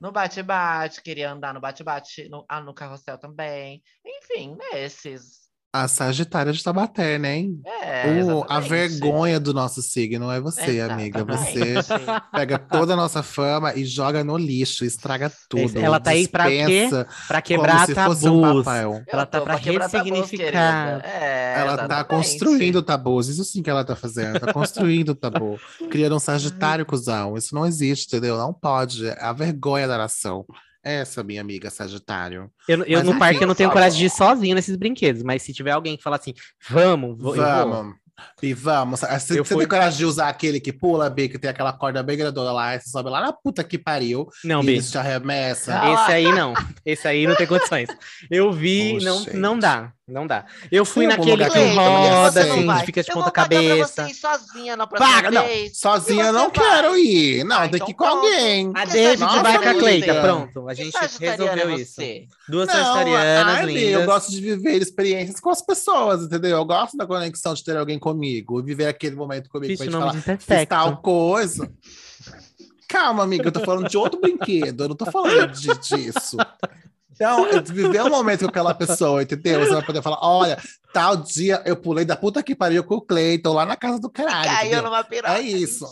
No bate-bate, queria andar no bate-bate, no, ah, no carrossel também. Enfim, nesses.
A Sagitária de Tabaté, né? hein?
É,
O- a vergonha do nosso signo é você, amiga. Você
Exatamente.
pega toda a nossa fama e joga no lixo, estraga tudo.
Ela tá aí pra quê? Pra quebrar
como um
tabus.
Eu
Ela tá pra
quebrar tabus,
ressignificar.
querida. É,
Ela tá construindo tabus, isso sim que ela tá fazendo, tá construindo tabu, criando um (laughs) sagitário cuzão, isso não existe, entendeu? Não pode, é a vergonha da nação. Essa, minha amiga Sagitário.
Eu, eu no parque eu não tenho
só-
coragem de ir sozinho nesses brinquedos, mas se tiver alguém que fala assim, vamos, vou.
Vamos. E vamos. Você, você
Eu fui-
tem coragem de usar aquele que pula, B, que tem aquela corda bem grandona lá, e você sobe lá na puta que pariu,
Não,
e
Bi.
eles te arremessam.
Ah,
Esse aí não. Esse aí não tem condições. Eu vi,
Ô,
não,
gente.
não dá. Não dá. Eu fui
Tem
naquele
lugar
que
eu
roda, assim,
vai.
fica de
eu
ponta
vou
cabeça.
você ir sozinha na próxima
Paga, não.
vez.
Sozinha eu não
vai.
quero ir. Não,
Ah,
tem
então
que ir com
pronto.
alguém.
A David
Nossa,
vai com a. Cleita, pronto. A gente resolveu
é
isso.
você?
Duas
Não,
sagitarianas
ai,
lindas.
eu gosto de viver experiências com as pessoas, entendeu? Eu gosto da conexão de ter alguém comigo, viver aquele momento comigo
Vixe,
pra gente falar, fiz tal coisa. Calma, amiga, eu tô falando de outro brinquedo, eu não tô falando de- disso. Então, viver um momento com aquela pessoa, entendeu? Você vai poder falar: olha, tal dia eu pulei da puta que pariu com o Cleiton lá na casa do caralho.
Caiu
entendeu?
numa piroca.
É isso.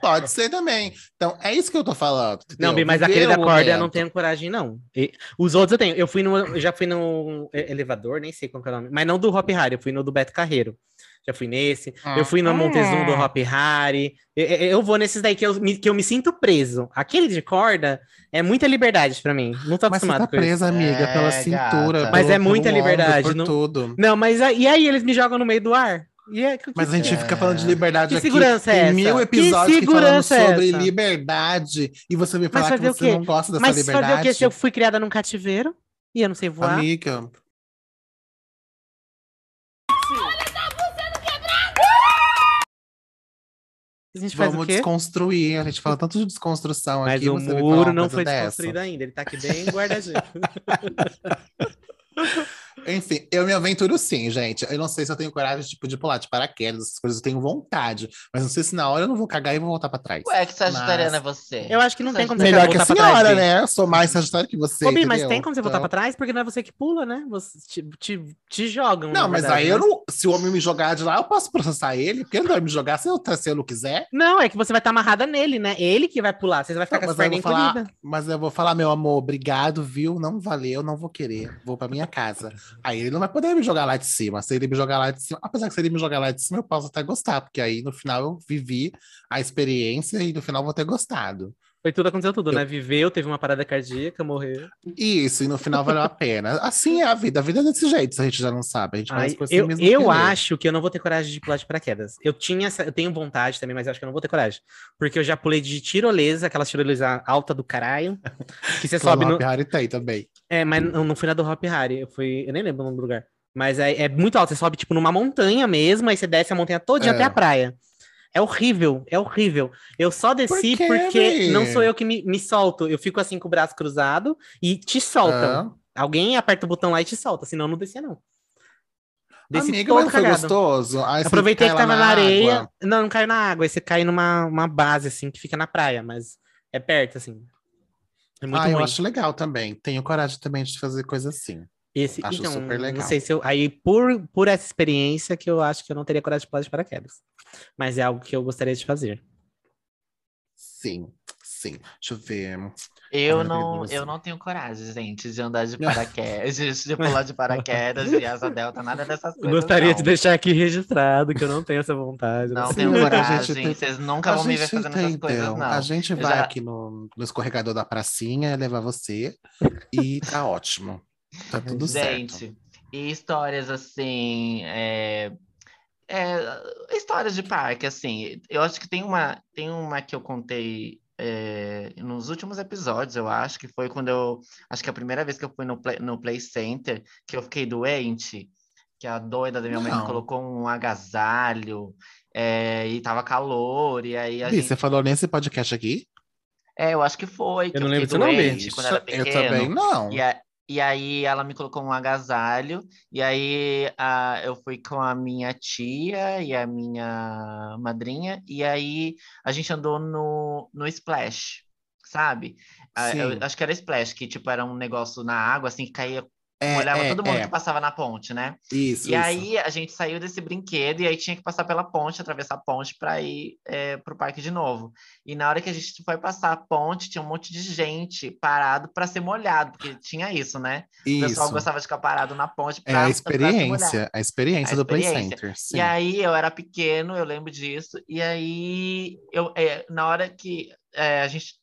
Pode ser também. Então, é isso que eu tô falando.
Não,
entendeu?
Bi, mas
Viver
aquele da corda eu não tenho coragem, não. E os outros eu tenho. Eu fui no. Eu já fui no e- elevador, nem sei qual que é o nome. Mas não do Hop Harry, eu fui no do Beto Carreiro. Já fui nesse. Eu fui no Montezum do Hop Harry. Eu, eu- vou nesses daí que eu, me, que eu me sinto preso. Aquele de corda é muita liberdade pra mim. Não tô
Mas você
acostumado
tá
com isso.
presa, amiga,
É,
pela
gata.
cintura.
Mas
pelo-
é muita
ombro,
liberdade,
Por
não-
tudo.
Não, mas e aí eles me jogam no meio do ar? E é, que-
Mas a gente
É.
fica falando de liberdade
Que
aqui.
segurança é
Tem
essa?
mil
Que
episódios que, falando
segurança é
sobre
essa?
liberdade e você me
Mas
falar que você
quê?
não gosta dessa
mas
liberdade.
fazer o quê se eu fui criada num cativeiro e eu não sei voar?
Amiga,
A gente faz
vamos
o quê?
desconstruir. A gente fala tanto de desconstrução
Mas
aqui.
o
você me fala
muro não foi
dessa.
desconstruído ainda. Ele tá aqui bem guardadinho. (laughs)
Enfim, eu me aventuro sim, gente. Eu não sei se eu tenho coragem tipo, de pular de paraquedas, essas coisas. Eu tenho vontade. Mas não sei se na hora eu não vou cagar e vou voltar pra trás.
Ué, que sagitariana é
Mas-
você?
Eu acho que não tem como você
Melhor que a senhora, né? Eu sou mais sagitário que você.
Ô, Bi, mas tem como você voltar
Então-
pra trás? Porque não é você que pula, né? Você te, te, te jogam.
Não, mas
verdade,
aí eu
né?
não. Se o homem me jogar de lá, eu posso processar ele, porque ele não vai me jogar se eu, se eu não quiser.
Não, é que você vai estar amarrada nele, né? Ele que vai pular. Você vai ficar
Não,
com as
mas, eu vou
pernas
falar, mas eu vou falar, meu amor, obrigado, viu? Não valeu, não vou querer. Vou pra minha casa. Aí ele não vai poder me jogar lá de cima. Se ele me jogar lá de cima, apesar que se ele me jogar lá de cima, eu posso até gostar, porque aí no final eu vivi a experiência e no final vou ter gostado.
Foi tudo, aconteceu tudo,
Eu-
né? Viveu, teve uma parada cardíaca, morreu.
Isso, e no final valeu a pena. Assim é a vida. A vida é desse jeito, se a gente já não sabe. A gente
Ai, eu
mesmo
eu acho que eu não vou ter coragem de pular de paraquedas. Eu tinha, essa- eu tenho vontade também, mas acho que eu não vou ter coragem. Porque eu já pulei de tirolesa, aquela tirolesa alta do caralho, que você sobe
no tem também.
É, mas não, não fui na do Hop Harry, eu fui, eu nem lembro o nome do lugar. Mas é, é muito alto, você sobe tipo numa montanha mesmo, aí você desce a montanha todinha
É.
até a praia. É horrível, é horrível. Eu só desci
quê,
porque
véi?
não sou eu que me, me solto. Eu fico assim com o braço cruzado e te soltam.
Ah.
Alguém aperta o botão lá e te solta, senão eu não descia, não. Desci
Amiga,
todo
foi gostoso. Aí
Aproveitei que tava na, areia.
água.
Não, não caiu na água. Aí você cai numa uma base, assim, que fica na praia, mas é perto, assim. É muito
ah, eu
ruim.
acho legal também. Tenho coragem também de fazer coisa assim.
Esse,
acho
então,
super legal.
não sei se eu. Aí, por, por essa experiência, que eu acho que eu não teria coragem de pular de paraquedas. Mas é algo que eu gostaria de fazer.
Sim, sim. Deixa eu ver.
Eu
Olha,
não, eu não tenho coragem, gente, de andar de (laughs) paraquedas, de pular de paraquedas, de asa delta, nada dessas
Eu
coisas.
gostaria
não.
de deixar aqui registrado que eu não tenho essa vontade.
Não
Sim,
tenho
mas a
coragem,
gente tem-
vocês nunca vão me ver fazendo essas coisas,
entendeu.
não.
A gente
Eu
vai
já-
aqui no, no escorregador da pracinha levar você e tá ótimo. Tá (laughs) tudo certo.
Gente, e histórias assim, é, é, histórias de parque, assim, eu acho que tem uma, tem uma que eu contei é, nos últimos episódios, eu acho, que foi quando eu, acho que a primeira vez que eu fui no Play, no Play Center, que eu fiquei doente, que a doida da minha mãe me
Não.
colocou um agasalho, é, e tava calor, e aí a
Bi,
gente...
você falou nesse podcast aqui?
É, eu acho que foi, que
Eu não
fiquei
lembro disso não,
era
eu também não.
E, a- e aí ela me colocou um agasalho, e aí a, eu fui com a minha tia e a minha madrinha, e aí a gente andou no, no Splash, sabe? Eu acho que era Splash, que tipo era um negócio na água, assim, que caía,
É,
molhava
é,
todo mundo
é.
que passava na ponte, né?
Isso,
E
isso.
aí a gente saiu desse brinquedo e aí tinha que passar pela ponte, atravessar a ponte para ir é, pro parque de novo. E na hora que a gente foi passar a ponte, tinha um monte de gente parado para ser molhado, porque tinha isso, né? O pessoal
Isso.
gostava de ficar parado na ponte
É
pra,
a
se molhar.
experiência, a experiência
A
do Play. Center. Sim.
E aí eu era pequeno, eu lembro disso. E aí eu é, na hora que é, a gente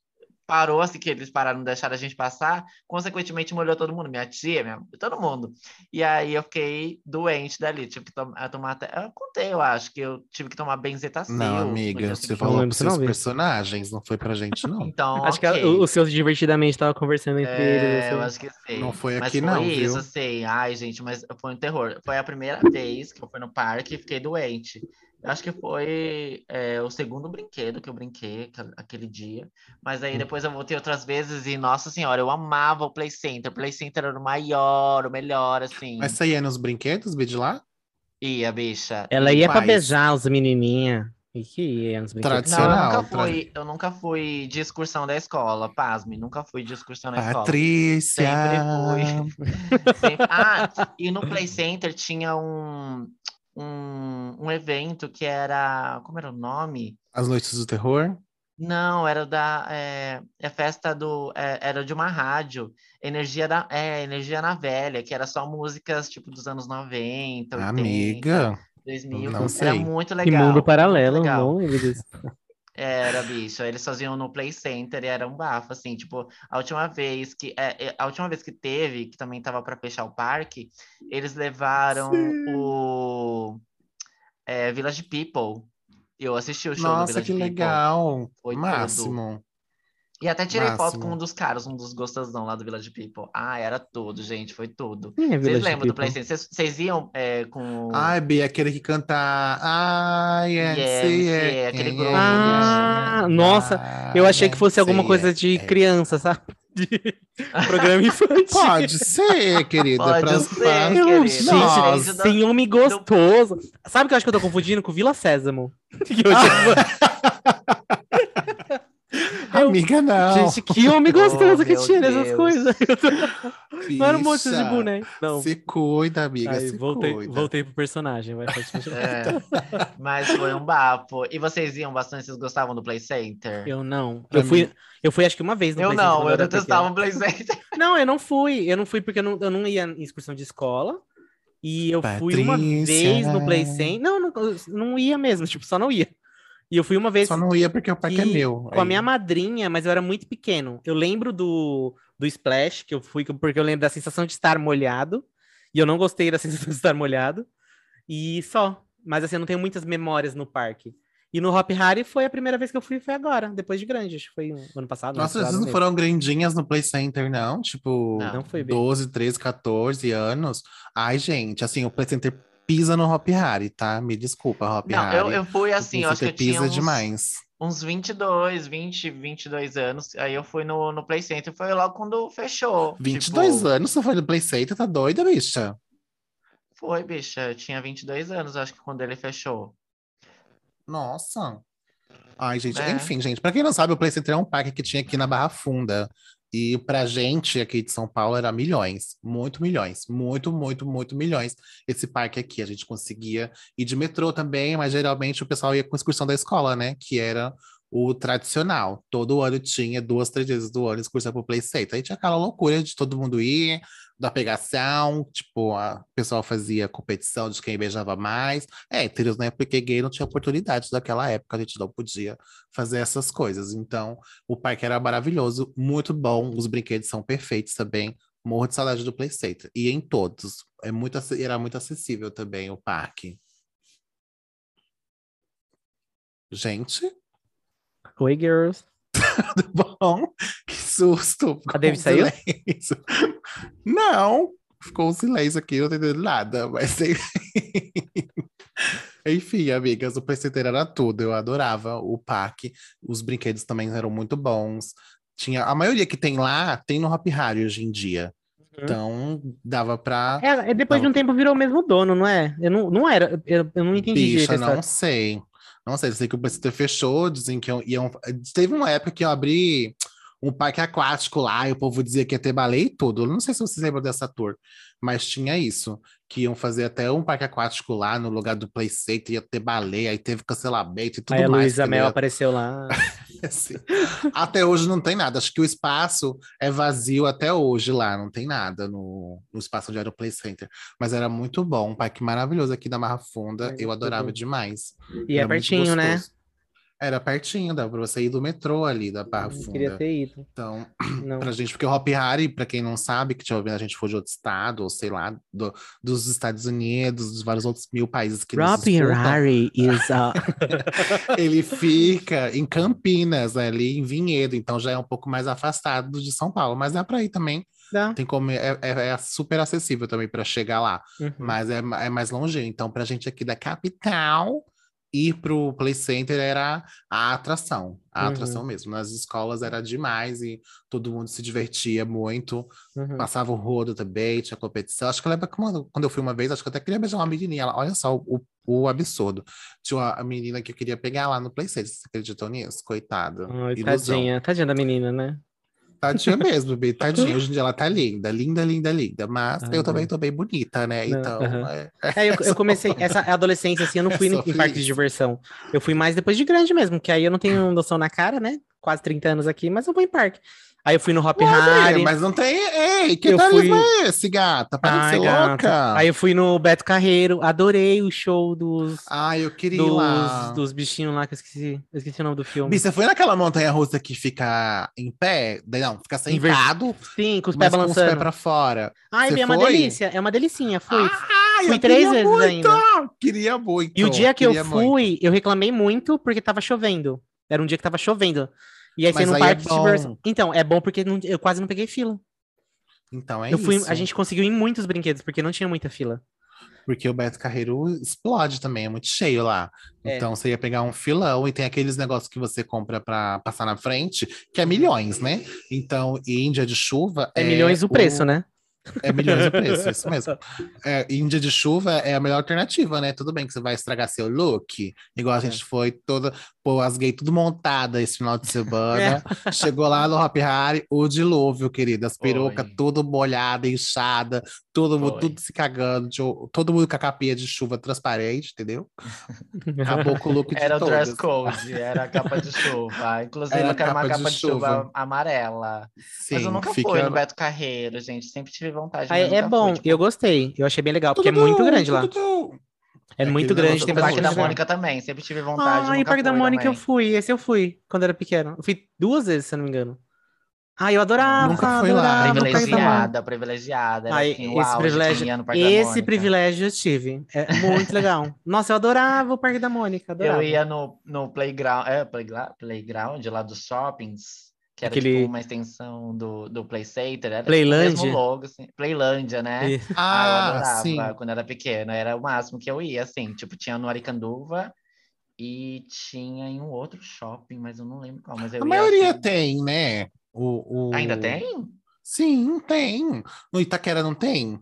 parou, assim, que eles pararam, não deixaram a gente passar, consequentemente molhou todo mundo, minha tia, minha, todo mundo. E aí eu fiquei doente dali, tive que tom tomar até. Eu contei, eu acho, que eu tive que tomar benzetacil.
Não, amiga, você falou
não,
seus
Vi.
personagens, não foi pra gente, não. (laughs)
Então,
Acho que
ok.
o, o seu divertidamente tava conversando entre eles.
É, eu
assim.
acho que sim.
Não foi
Mas
aqui
foi
não,
isso,
viu?
assim. Ai, gente, mas foi um terror. Foi a primeira vez que eu fui no parque e fiquei doente. Acho que foi é, o segundo brinquedo que eu brinquei aquele- dia. Mas
Hum.
aí depois eu voltei outras vezes e, nossa senhora, eu amava o Play Center. O Play Center era o maior, o melhor, assim.
Mas você ia nos brinquedos, Bi, de lá?
Ia, bicha.
Ela ia pra
Mas-
beijar os menininha. E que ia nos brinquedos.
Não, eu
Tradicional,
nunca, fui, eu nunca fui de excursão da escola, pasme. Nunca fui de excursão na escola.
Patrícia!
Sempre- (laughs) Ah, e no Play Center tinha um, um, um evento que era. Como era o nome?
As Noites do Terror?
Não, era da. É, é festa do. é, era de uma rádio. Energia da. É, Energia na Velha, que era só músicas tipo dos anos 90, 80,
Amiga,
2000.
não
Era
sei.
muito
Que
legal.
mundo paralelo,
muito legal.
não lembro disso.
Era, bicho. Eles faziam no Play Center e era um bafo, assim, tipo, a última vez que é, é, a última vez que teve, que também tava para fechar o parque, eles levaram o é, Village People. Eu assisti o show do
nossa,
Village
que
People.
legal!
Foi
Máximo.
E até tirei foto
Máximo.
com um dos caras, um dos gostosão lá do Village People. Ah, era tudo, gente, foi tudo.
Quem é
Vocês lembram do
People?
Play Center? Vocês- iam é, com.
Ai, Bi, aquele que canta. Ai,
Yeah,
é,
yeah,
é,
aquele
é,
grupo,
Ah, nossa, Eu achei que fosse alguma coisa de criança, sabe? (laughs) De programa (laughs) infantil.
Pode ser, querida.
Pode
pra-
ser,
pra-
querida.
Gente,
Nossa.
Tem homem gostoso. Sabe o que eu acho que eu tô confundindo com Vila Sésamo? (laughs) Que eu já- Eu-
Amiga, não.
Gente, que homem (laughs) gostoso
Oh,
que tinha nessas
Deus.
coisas. (laughs) Não era um monte de
Bicha,
boneco. Não.
Se cuida, amiga,
Aí,
se
voltei,
cuida.
voltei pro personagem. Vai.
É, (laughs) mas foi um bafo. E vocês iam bastante? Vocês gostavam do Play Center?
Eu não.
Pra
Eu fui, eu fui acho que uma vez no
Eu
Play Center
não,
quando
eu
era
detestava
pequeno.
o Play Center.
Não, eu não fui. Eu não fui porque eu não, eu não ia em excursão de escola. E eu fui uma
Patrícia.
vez no Play Center. Não, não, eu não ia mesmo, tipo, só não ia. E eu fui uma vez
Só não ia porque o parque é meu.
com a
aí.
minha madrinha, mas eu era muito pequeno. Eu lembro do, do Splash, que eu fui, porque eu lembro da sensação de estar molhado. E eu não gostei da (laughs) sensação de estar molhado. E só. Mas assim, eu não tenho muitas memórias no parque. E no Hop Harry foi a primeira vez que eu fui, foi agora, depois de grande. Acho que foi ano passado.
Nossa, vocês não foram grandinhas no Play Center, não? Tipo,
Não.
Não foi bem.
12, 13, 14 anos. Ai, gente, assim, o Play Center pisa no Hop Harry, tá? Me desculpa, Hop
Não,
Harry.
eu, eu fui assim, eu acho que eu
pisa
uns,
demais.
uns 22, 20, 22 anos. Aí eu fui no, no Play Center, foi logo quando fechou.
22
tipo,
anos você foi no Play Center, tá doida, bicha?
Foi, bicha, eu tinha 22 anos, acho que quando ele fechou.
Nossa. Ai, gente,
É.
enfim, gente, pra quem não sabe, o Play Center é um parque que tinha aqui na Barra Funda. E pra gente aqui de São Paulo era milhões, muito milhões, muito, muito, muito milhões. Esse parque aqui, a gente conseguia ir de metrô também, mas geralmente o pessoal ia com excursão da escola, né? Que era o tradicional. Todo ano tinha duas, três vezes do ano excursão pro Play Center. Aí tinha aquela loucura de todo mundo ir, da pegação, tipo, a- pessoal fazia competição de quem beijava mais. É, héteros, né? Porque gay não tinha oportunidade naquela época, a gente não podia fazer essas coisas. Então, o parque era maravilhoso, muito bom, os brinquedos são perfeitos também. Morro de saudade do Play Center. E em todos. É muito, era muito acessível também o parque. Gente,
Oi, girls. (laughs)
tudo bom? Que susto!
A David
Ficou um
saiu?
silêncio. Não! Ficou um silêncio aqui, não tô entendendo nada, mas (laughs) Enfim, amigas, o Play Center era tudo. Eu adorava o parque. Os brinquedos também eram muito bons. Tinha a maioria que tem lá, tem no Hop Harry hoje em dia. Então, dava pra.
É, é, depois de um tempo virou o mesmo dono, não é? Eu não, não era. Eu, eu não entendi direito
Bicha, não sei. Não sei, eu sei que o Center fechou, dizem que iam, iam- Teve uma época que iam abrir um parque aquático lá, e o povo dizia que ia ter baleia e tudo. Eu não sei se vocês lembram dessa tour, mas tinha isso. Que iam fazer até um parque aquático lá no lugar do Play Center, ia ter baleia, aí teve cancelamento e tudo
Aí a
mais.
Luísa
que não
Mel
ia
apareceu lá. (laughs)
Assim, Até hoje não tem nada. Acho que o espaço é vazio até hoje lá. Não tem nada no, no espaço onde era o Play Center. Mas era muito bom. Um parque maravilhoso aqui da Marra Funda.
É,
Eu adorava
tudo.
demais.
E é
Era muito
pertinho, né?
Era pertinho, dava pra você ir do metrô ali da Barra
Eu queria
Funda.
ter ido.
Então, (clears throat)
Não.
pra gente, porque o Hop Harry, pra quem não sabe, que tinha ouvido a gente for de outro estado, ou sei lá, do- dos Estados Unidos, dos vários outros mil países que escutam,
Harry is a... (laughs)
ele fica em Campinas, né, ali em Vinhedo, então já é um pouco mais afastado de São Paulo, mas dá para ir também.
Dá.
Tem como é, é- é super acessível também para chegar lá,
Uhum.
mas é, é mais longe. Então, para gente aqui da capital ir pro Play Center era a atração, a
Uhum.
atração mesmo. Nas escolas era demais e todo mundo se divertia muito.
Uhum.
Passava o rodo também, tinha competição. Acho que eu lembro quando, quando eu fui uma vez, acho que eu até queria beijar uma menininha. Ela, olha só o, o absurdo. Tinha uma menina que eu queria pegar lá no Play Center. Você acreditou nisso? Coitada.
Ai,
Ilusão.
tadinha. Tadinha da menina, né?
Tadinha mesmo, bem, (laughs) tadinha. Hoje em dia ela tá linda, linda, linda, linda. Mas
Ai,
eu também
Deus.
tô bem bonita, né?
Não,
Então,
aham.
é-
É, eu, eu comecei, (laughs) essa adolescência, assim, eu não fui
Eu
em parque de diversão. Eu fui mais depois de grande mesmo, que aí eu não tenho noção na cara, né? Quase 30 anos aqui, mas eu vou em parque. Aí eu fui no Hop
Olha,
Harry.
mas não tem. Ei, que
Eu fui-
é esse, gata? Para de
Ai,
ser
gata.
louca.
Aí eu fui no Beto Carreiro, adorei o show dos,
Ai, eu queria ir lá.
dos, dos bichinhos lá que eu esqueci. Eu esqueci o nome do filme.
Bi, você foi naquela montanha russa que fica em pé? Não, fica
Inver-
sentado,
Sim, com os pés
com os pés
balançando.
pra fora.
Ai, Bia, é uma delícia. É uma delicinha, fui.
Ai,
Fui três
queria
vezes
muito,
ainda.
Queria muito.
E o dia que eu
queria muito.
fui, eu reclamei muito porque tava chovendo. Era um dia que tava chovendo. E aí você não
aí é
de diversão. Então, é bom porque não- eu quase não peguei fila.
Então é
eu fui,
isso.
a gente conseguiu ir em muitos brinquedos porque não tinha muita fila.
Porque o Beto Carreiro explode também, é muito cheio lá.
É.
Então você ia pegar um filão e tem aqueles negócios que você compra pra passar na frente, que é milhões, né? Então, e em dia de chuva.
É, milhões o preço, né?
É milhões o preço, isso mesmo. É, em dia de chuva é a melhor alternativa, né? Tudo bem que você vai estragar seu look, igual a gente foi toda, pô, as gays tudo montada esse final de semana. Chegou lá no Hop Harry, o dilúvio, querida. As perucas tudo molhada, inchada, todo mundo tudo se cagando, de- todo mundo com a capinha de chuva transparente, entendeu? Acabou com o look de
Era o
todas.
dress code, era a capa de chuva. Inclusive,
Era
eu quero uma
capa de
capa de, chuva.
chuva.
amarela.
Sim,
Mas eu nunca
fica-
fui no Beto Carreiro, gente. Sempre tive vontade.
Ah,
mas
é bom,
fui, tipo,
eu gostei. Eu achei bem legal, porque é muito grande lá. É
É
muito grande, tem
O Parque
bastante
da. Mônica também, sempre tive vontade.
Ah, e Parque da Mônica eu
também.
fui. Esse eu fui quando era pequeno. Eu fui duas vezes, se eu não me engano. Ah, eu adorava,
Nunca fui lá.
adorava o Parque da Mônica.
Privilegiada, privilegiada.
Ai,
assim,
esse
auge
privilégio- Esse privilégio eu tive. É muito legal. (laughs) Nossa, eu adorava o Parque da Mônica. Adorava.
Eu ia no, no playground, é, playground, playground lá dos shoppings, que era
Aquele-
tipo uma extensão do, do Play Center. Era tipo, o
Playlândia?
mesmo logo, assim. Playlândia, né?
E-
Ah, eu
Ah,
adorava
sim.
quando era pequena. Era o máximo que eu ia, assim. Tipo, tinha no Aricanduva e tinha em um outro shopping, mas eu não lembro qual. Mas eu
A
ia,
maioria
assim.
tem, né? O, o-
Ainda tem?
Sim, tem. No Itaquera não tem?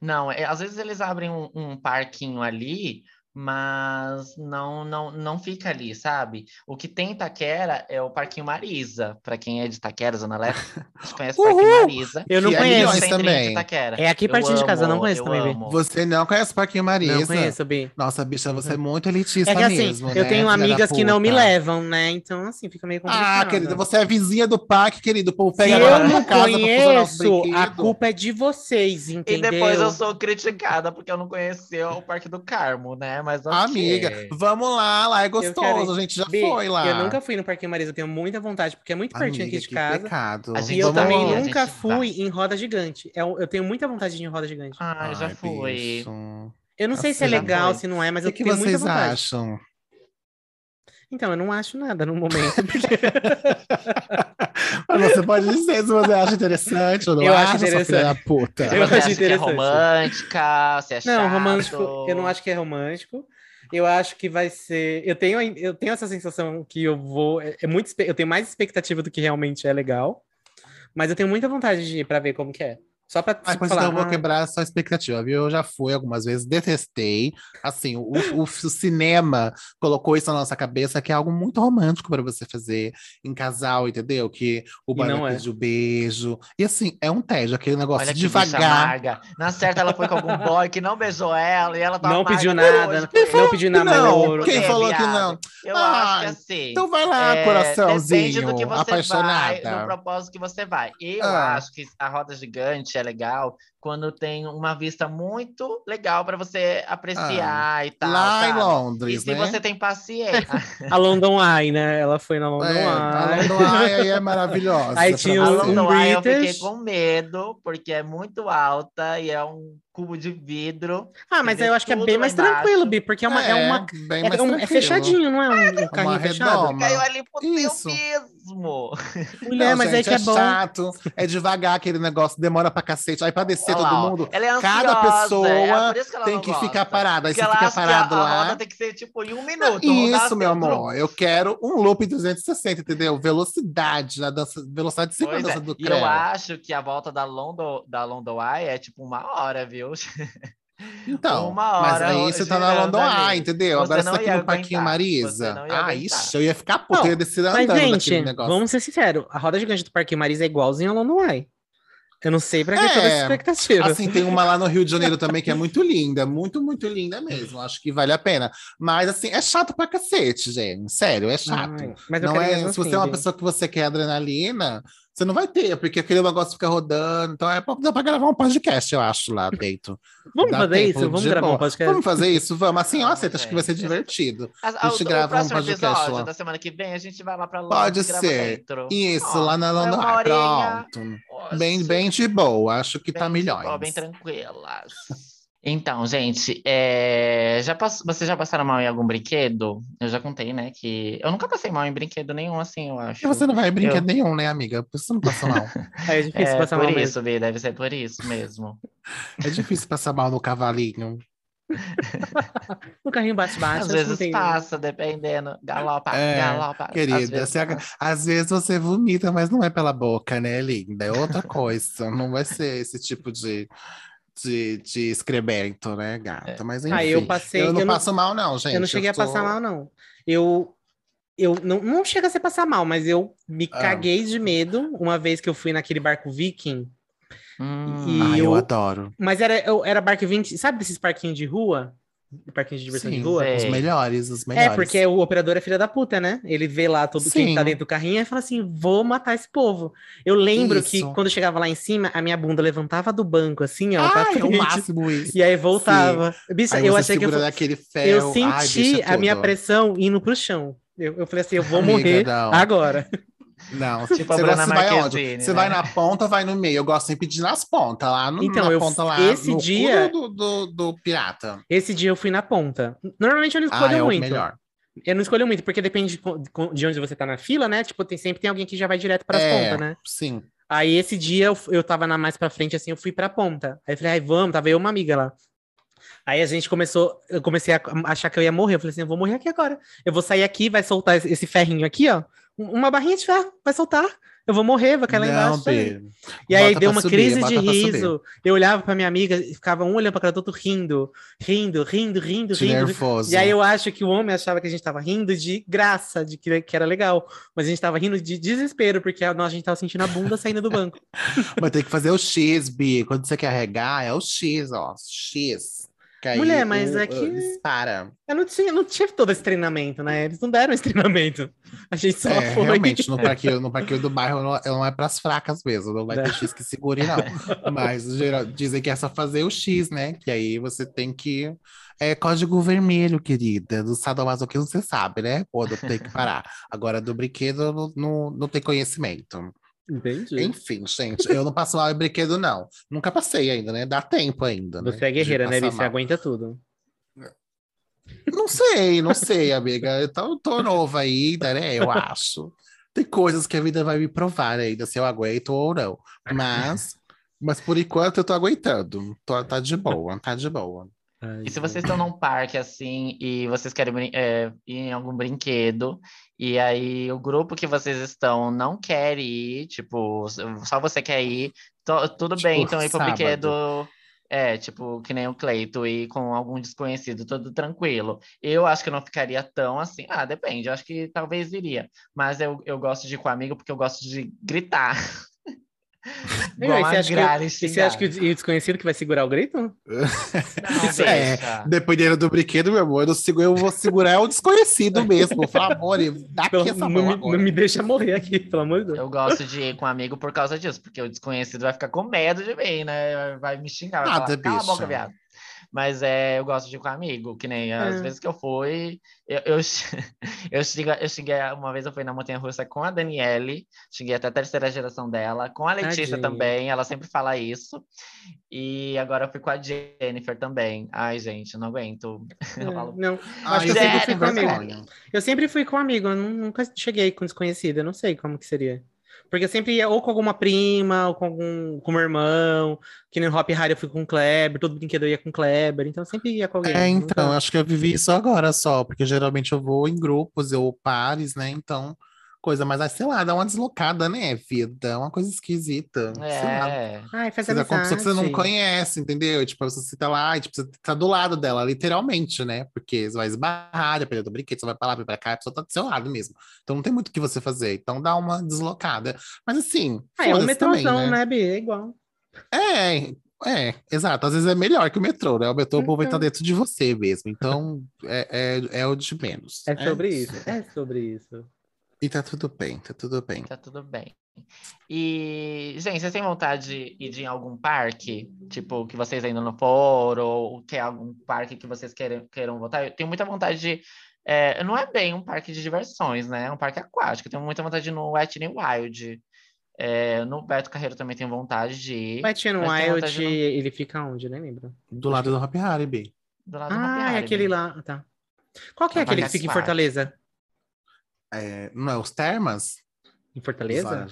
Não, é, às vezes eles abrem um, um parquinho ali, mas não, não, não fica ali, sabe? O que tem em Itaquera é o Parquinho Marisa. Pra quem é de Itaquera, Zona Leste, a gente conhece o Parquinho! Marisa.
Eu não
é
conheço.
de
também.
É aqui
Eu
pertinho de casa, eu não conheço
eu
também,
amo.
Você não conhece o Parquinho Marisa?
Não conheço, Bi.
Nossa, bicha, você é muito elitista
É que assim,
mesmo,
eu
né,
tenho amigas que não me levam, né? Então, assim, fica meio complicado.
Ah, querida, você é vizinha do parque, querido. O povo
Se
pega
eu
lá na
não conheço, a culpa é de vocês,
E
entendeu?
depois eu sou criticada porque eu não conheci o Parque do Carmo, né? Mas ok.
Amiga, vamos lá, lá é gostoso,
quero-
a gente já
Bi,
foi lá.
Eu nunca fui no Parque Marisa, eu tenho muita vontade, porque é muito pertinho
Amiga,
aqui de
que
casa.
pecado.
A
E
gente
eu
Vamos
também
lá, a
nunca fui
vai.
em roda gigante. Eu, eu tenho muita vontade de ir em roda gigante.
Ah, eu já
Ai,
fui.
bicho.
Eu não sei se é
Assim,
legal,
foi.
se não é, mas
O
eu
que, que
tenho muita
vocês
vontade.
acham?
Então, eu não acho nada no momento. (laughs) (laughs)
Mas você pode dizer se você acha interessante ou não
Eu acho interessante.
da puta.
Eu
você
acho
acha que é
interessante.
romântica, se é chato.
Não, romântico, eu não acho que é romântico. Eu acho que vai ser. Eu tenho, eu tenho essa sensação que eu vou. É, é muito, eu tenho mais expectativa do que realmente é legal. Mas eu tenho muita vontade de ir pra ver como que é. Só pra
Ah, pois
falar.
então eu vou
"Ah,
quebrar a sua expectativa, viu? Eu já fui algumas vezes, detestei. Assim, o, o- o cinema colocou isso na nossa cabeça que é algo muito romântico para você fazer em casal, entendeu? Que o
não
vai
é.
o beijo. E assim, é um tédio, aquele negócio
Olha
devagar.
Na certa, ela foi com algum boy que não beijou ela e ela tá
Não
amarga
pediu nada, não
ele.
pediu namoro.
não? Quem
É,
falou que não?
Eu
Ah,
acho que assim.
Então vai lá,
é,
coraçãozinho,
Depende do que você
apaixonada.
vai, no propósito que você vai. Eu
Ah.
acho que a roda gigante é legal quando tem uma vista muito legal para você apreciar e tal.
lá em
sabe? E
Londres,
se
né?
você tem paciência. (laughs)
A London Eye, né? Ela foi na London
É, a
Eye.
London Eye aí é maravilhosa.
Aí tinha
A
um-
você.
London Eye eu
British.
fiquei com medo, porque é muito alta e é um cubo de vidro.
Ah, mas eu acho que é bem mais
embaixo.
tranquilo, Bi, porque é uma. É, uma,
bem
é,
mais
um- é fechadinho, não é um, um carrinho fechado?
redoma.
Caiu ali pro
Isso.
teu mesmo.
Mulher,
Não,
mas
gente,
é que é, bom.
chato, é devagar aquele negócio, demora pra cacete. Aí pra descer todo mundo,
Ela é ansiosa,
cada pessoa
é isso que ela
tem que
gosta.
ficar parada. Aí
Porque
você fica parado
a, a
lá.
roda tem que ser tipo em um minuto.
Isso, meu amor. Eu quero um loop 360, entendeu? Velocidade na dança, velocidade de
Pois é.
segurança do
E
creme.
eu acho que a volta da London, da London Eye é tipo uma hora, viu? (laughs)
Então,
uma
mas aí você tá na London. Eye, entendeu?
Você
Agora você tá aqui no Parquinho Marisa.
você
Ah, ixi, eu ia ficar puto,
Não,
eu ia descer
Mas,
andando
gente,
naquele negócio.
vamos ser sinceros. A roda gigante do Parque Marisa é igualzinho a London Eye. Eu não sei pra que
É,
toda essa expectativa.
Assim, tem uma lá no Rio de Janeiro também que é muito linda, muito, muito linda mesmo. Acho que vale a pena. Mas, assim, é chato pra cacete, gente. Sério, é chato.
Ai, mas eu
não é, se você
assim,
é uma
Bi.
pessoa que você quer adrenalina, você não vai ter, porque aquele negócio fica rodando. Então é pra, dá pra gravar um podcast, eu acho, lá dentro. (laughs)
Vamos
Dá
fazer isso? Vamos gravar um podcast?
Vamos fazer isso? Vamos. Assim, eu
Vamos,
aceito, acho que vai ser
gente.
divertido.
A,
A gente
o,
grava
o próximo
um podcast
episódio
lá.
da semana que vem, a gente vai lá pra Londres
Pode
e
ser.
dentro.
Isso,
Ó,
lá na
é
London Eye.
horinha.
Pronto.
Nossa,
Bem, bem de boa. Acho que tá
bem
milhões.
boa, bem tranquilas. Então, gente, é, já pass... vocês já passaram mal em algum brinquedo? Eu já contei, né? Que eu nunca passei mal em brinquedo nenhum, assim, eu acho.
E você não vai em brinquedo
Eu-
nenhum, né, amiga? Por isso você não passa mal. (laughs)
É difícil
É
passar
por
mal
isso,
mesmo.
Bi, deve ser por isso mesmo. (laughs)
é difícil passar mal no cavalinho. (laughs)
no carrinho bate-bate.
Às vezes
tem-
passa, dependendo. Galopa,
É,
galopa. Às
Querida,
vezes
você-
passa.
às vezes você vomita, mas não é pela boca, né, linda? É outra coisa. Não vai ser esse tipo de, de, de excremento, né, gata? Mas enfim.
Ah, eu passei.
eu não
eu não-
passo mal, não, gente.
Eu não cheguei a
tô-
passar mal, não. Eu. Eu não, não chega a ser passar mal, mas eu me
Ah.
caguei de medo uma vez que eu fui naquele barco viking.
Hum,
E
Ah, eu
eu-
adoro.
Mas era, eu, era barco 20. Sabe desses parquinhos de rua? Parquinhos de diversão
Sim,
de rua?
sei.
os melhores, os melhores.
É, porque o operador é filha da puta, né? Ele vê lá todo quem
Sim.
tá dentro do carrinho e fala assim: vou matar esse povo. Eu lembro que
Isso.
quando eu chegava lá em cima, a minha bunda levantava do banco, assim, ó, pra
Ai, é o máximo isso.
E aí voltava. Bicho,
Aí
eu achei que eu,
naquele ferro.
eu
Ai,
senti
bicho,
a minha pressão indo pro chão. Eu, eu falei assim: eu vou
Amiga,
morrer
não.
agora.
Não, (laughs)
Tipo
você, você vai onde? Você
né?
vai na ponta ou vai no meio? Eu gosto sempre de ir nas pontas, lá no,
Então,
na
eu-
ponta lá
esse
no
dia-
do, do, do pirata.
Esse dia eu fui na ponta. Normalmente eu não
Ah,
escolho
é o
muito.
melhor.
Eu não escolho muito, porque depende de, onde você tá na fila, né? Tipo, tem, sempre tem alguém que já vai direto para as
É,
pontas, né?
Sim.
Aí esse dia eu, eu tava na mais pra frente, assim, eu fui pra ponta. Aí eu falei, ai, vamos, tava eu e uma amiga lá. Aí a gente começou, eu comecei a achar que eu ia morrer. Eu falei assim, eu vou morrer aqui agora. Eu vou sair aqui, vai soltar esse ferrinho aqui, ó. Um- Uma barrinha de ferro, vai soltar. Eu vou morrer, vai cair lá
Não,
embaixo.
Bê.
E aí deu uma
subir,
crise de riso. Eu olhava pra minha amiga e ficava um olhando pra cara do outro rindo, rindo, rindo, rindo,
De
rindo.
nervoso.
E aí eu acho que o homem achava que a gente tava rindo de graça, de que, que era legal. Mas a gente tava rindo de desespero, porque a, nós, a gente tava sentindo a bunda saindo do banco. (laughs)
Mas tem que fazer o X, Bi. Quando você quer regar, é o X, ó. X. Que aí
Mulher, mas
o-
aqui-
Dispara.
Eu não tinha, não tive todo esse treinamento, né? Eles não deram esse treinamento. A gente só
É,
foi.
realmente, no (laughs) parquinho, no parquinho do bairro não, não é pras fracas mesmo, não vai ter
Não.
X que segure, não. (laughs) Mas geral, dizem que é só fazer o X, né? Que aí você tem que. É código vermelho, querida. Do sadomasoquismo você sabe, né? Quando tem que parar. Agora, do brinquedo, não, não tem conhecimento.
Entendi.
Enfim, gente, eu não passo mal em brinquedo, não. Nunca passei ainda, né? Dá tempo ainda. né,
Você é
de
guerreira, né? Você aguenta tudo.
Não sei, não sei, amiga. Eu tô, tô nova ainda, né? Eu acho. Tem coisas que a vida vai me provar ainda, se eu aguento ou não. Mas, mas por enquanto eu tô aguentando. Tô, tá de boa, tá de boa.
E se vocês estão num parque assim e vocês querem é, ir em algum brinquedo e aí o grupo que vocês estão não quer ir, tipo, só você quer ir, tudo
Tipo,
bem, então ir pro
sábado.
brinquedo é, tipo, que nem o Cleito ir com algum desconhecido, tudo tranquilo. Eu acho que eu não ficaria tão assim. Ah, depende, eu acho que talvez iria. Mas eu, eu gosto de ir com amigo porque eu gosto de gritar. (laughs) (laughs)
E você acha, que, e você acha que o desconhecido que vai segurar o grito?
Não, (laughs)
é. Dependendo do brinquedo, meu amor, eu, sigo- eu vou segurar o desconhecido mesmo. Falar, amor, dá aqui
Pelo-
essa
não,
mão
me, não me deixa morrer aqui, pelo amor de Deus.
Eu gosto de ir com um amigo por causa disso, porque o desconhecido vai ficar com medo de mim, né? Vai me xingar, vai
Nada,
falar, cala a boca, viado. Mas é, eu gosto de ir com amigo, que nem as
É.
vezes que eu fui, eu, eu, (laughs) eu, xinguei, eu xinguei, uma vez eu fui na Montanha Russa com a Daniele, xinguei até a terceira geração dela, com a Letícia
Tadinha.
também, ela sempre fala isso. E agora eu fui com a Jennifer também. Ai, gente, eu não aguento. (laughs) Eu
É,
falo,
não,
Ai,
acho que eu sempre fui com amigo. Eu sempre fui com amigo, eu nu- nunca cheguei com desconhecido, eu não sei como que seria. Porque eu sempre ia ou com alguma prima, ou com algum com meu irmão, que nem Hop Harry eu fui com o Kleber, todo brinquedo eu ia com o Kleber, então eu sempre ia com alguém.
É,
nunca-
então, acho que eu vivi isso agora só, porque geralmente eu vou em grupos ou pares, né? Então, coisa, mas ah, sei lá, dá uma deslocada, né, vida? É uma coisa esquisita. Sei lá.
é.
Ai, faz
Você tá com uma pessoa que você não
amizade.
conhece, entendeu? Tipo, você tá lá, e, tipo, você tá do lado dela, literalmente, né? Porque você vai esbarrar, dependendo do brinquedo, você vai pra lá, vai pra cá, a pessoa tá do seu lado mesmo. Então não tem muito o que você fazer. Então dá uma deslocada. Mas assim,
Ah, é um metrôzão,
também,
né, Bi? É igual.
É, é, exato. Às vezes é melhor que o metrô, né? O metrô o povo vai estar
Então.
dentro de você mesmo. Então é, é, é o de menos.
É sobre isso. É sobre isso.
E tá tudo bem, tá tudo bem.
Tá tudo bem. E, gente, vocês têm vontade de ir em algum parque? Tipo, que vocês ainda não foram? Ou que é algum parque que vocês queiram, queiram voltar? Eu tenho muita vontade de. é, não é bem um parque de diversões, né? É um parque aquático. Eu tenho muita vontade de ir no n Wild. É, no Beto Carreiro também tenho vontade de ir. Mas tem
Wild,
de
ele fica onde? Nem lembro.
Do lado do Hopi Hari, B.
Do lado do Hopi
Ah, é aquele
bem.
lá. Tá. Qual que é
É
aquele que fica em. Fortaleza?
É, não é os Termas?
Em Fortaleza?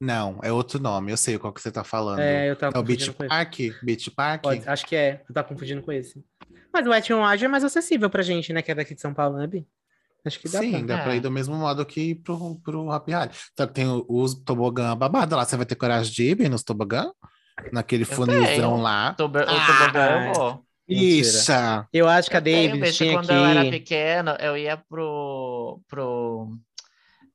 Não, é outro nome. Eu sei qual que você tá falando.
É, eu tava
É o Beach. Park? Beach Park?
Pode- acho que é. Eu tava confundindo com esse. Mas o Wet n Wild é mais acessível pra gente, né? Que é daqui de São Paulo, né, Bi? Acho que dá
Sim,
pra...
dá pra
É.
ir do mesmo modo que ir pro, pro Happy Rally. Só que tem o- os tobogã babado lá. Você vai ter coragem de ir bem nos tobogã? Naquele funilzão lá.
Tobo- o
Ah,
tobogã eu vou.
Ixa!
Eu acho que a
Eu
David tinha
quando
que
eu era pequeno, eu ia pro, pro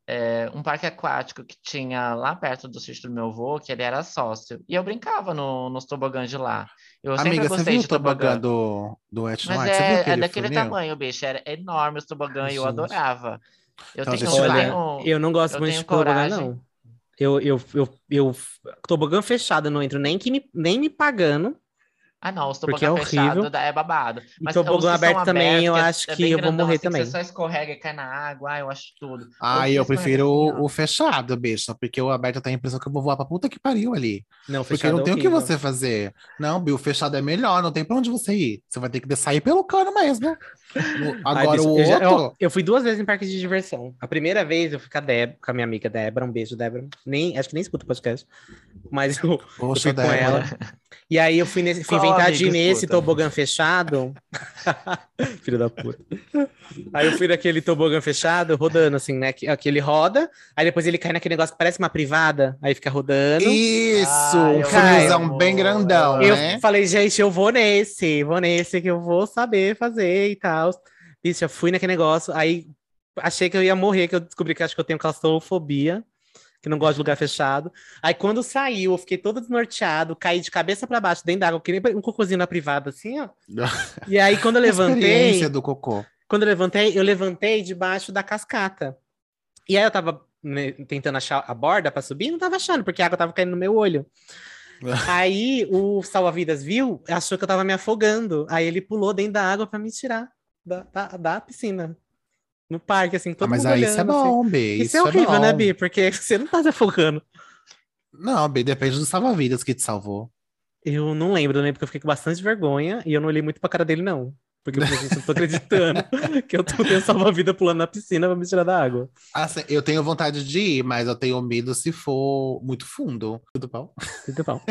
é, um parque aquático que tinha lá perto do sítio do meu avô, que ele era sócio. E eu brincava no, nos tobogãs de lá. Eu sempre
Amiga, você
gostei
viu
de
o tobogã
tobogã.
do, do n
Mas?
Você viu
é, é
aquele
daquele
funil?
tamanho, bicho. Era enorme os tobogãs e eu adorava. Eu
Então,
tenho, eu tenho-
Eu não gosto
eu
muito de tobogã, não. Eu, eu, eu, eu, tobogã fechado, eu não entro nem, que me, nem me pagando.
Ah, não, os
Porque é
tobogã
horrível.
fechado é babado.
E
Mas
tobogã
que são
aberto também, eu
que é-
acho
é
que eu vou
grandão,
morrer
assim, que
também.
Você só escorrega e cai na água. Ah, eu acho tudo.
Ah, eu
que
prefiro o, o fechado, bicho, porque o aberto eu tenho a impressão que eu vou voar pra puta que pariu ali.
Não,
Porque não
é
tem o que você fazer. Não, Bill, o fechado é melhor, não tem pra onde você ir. Você vai ter que sair pelo cano mesmo. (laughs) Agora o
eu, já-
outro.
eu- eu fui duas vezes em parque de diversão. A primeira vez eu fui com a Deb, com a minha amiga Débora, um beijo, Débora. Nem, acho que nem escuta o podcast. Mas eu, eu
Poxa,
fui com
Débora.
ela. E aí eu fui, nesse, fui inventar de ir nesse tobogã fechado. (laughs) Filho da puta. Aí eu fui naquele tobogã fechado, rodando assim, né? Que, que ele roda, aí depois ele cai naquele negócio que parece uma privada, aí fica rodando.
Isso,
Ah,
um
eu
funilzão
amo,
bem grandão,
Eu
né?
falei, gente, eu vou nesse, vou nesse que eu vou saber fazer e tal. Bicho, eu fui naquele negócio, aí achei que eu ia morrer, que eu descobri que acho que eu tenho claustrofobia, que não gosto de lugar fechado. Aí quando saiu, eu fiquei todo desnorteado, caí de cabeça pra baixo, dentro d'água, que nem um cocôzinho na privada, assim, ó. (laughs) E aí quando eu levantei,
Experiência do cocô.
quando eu levantei, eu levantei debaixo da cascata. E aí eu tava né, tentando achar a borda pra subir, não tava achando, porque a água tava caindo no meu olho. (laughs) aí o salva-vidas viu, achou que eu tava me afogando. Aí ele pulou dentro da água pra me tirar da, da, da piscina. No parque, assim, todo
Ah, mas
mundo
aí isso é
olhando, assim.
bom, B.
Isso, é horrível,
bom.
né, Bi? Porque (laughs) você não tá se afogando.
Não, B, depende do salva-vidas que te salvou.
Eu não lembro, eu lembro que eu fiquei com bastante vergonha e eu não olhei muito pra cara dele, não. Porque eu falei, gente, eu não tô acreditando (laughs) que eu tô tendo salva-vida pulando na piscina pra me tirar da água.
Assim, eu tenho vontade de ir, mas eu tenho medo se for muito fundo. Tudo bom?
Tudo pau.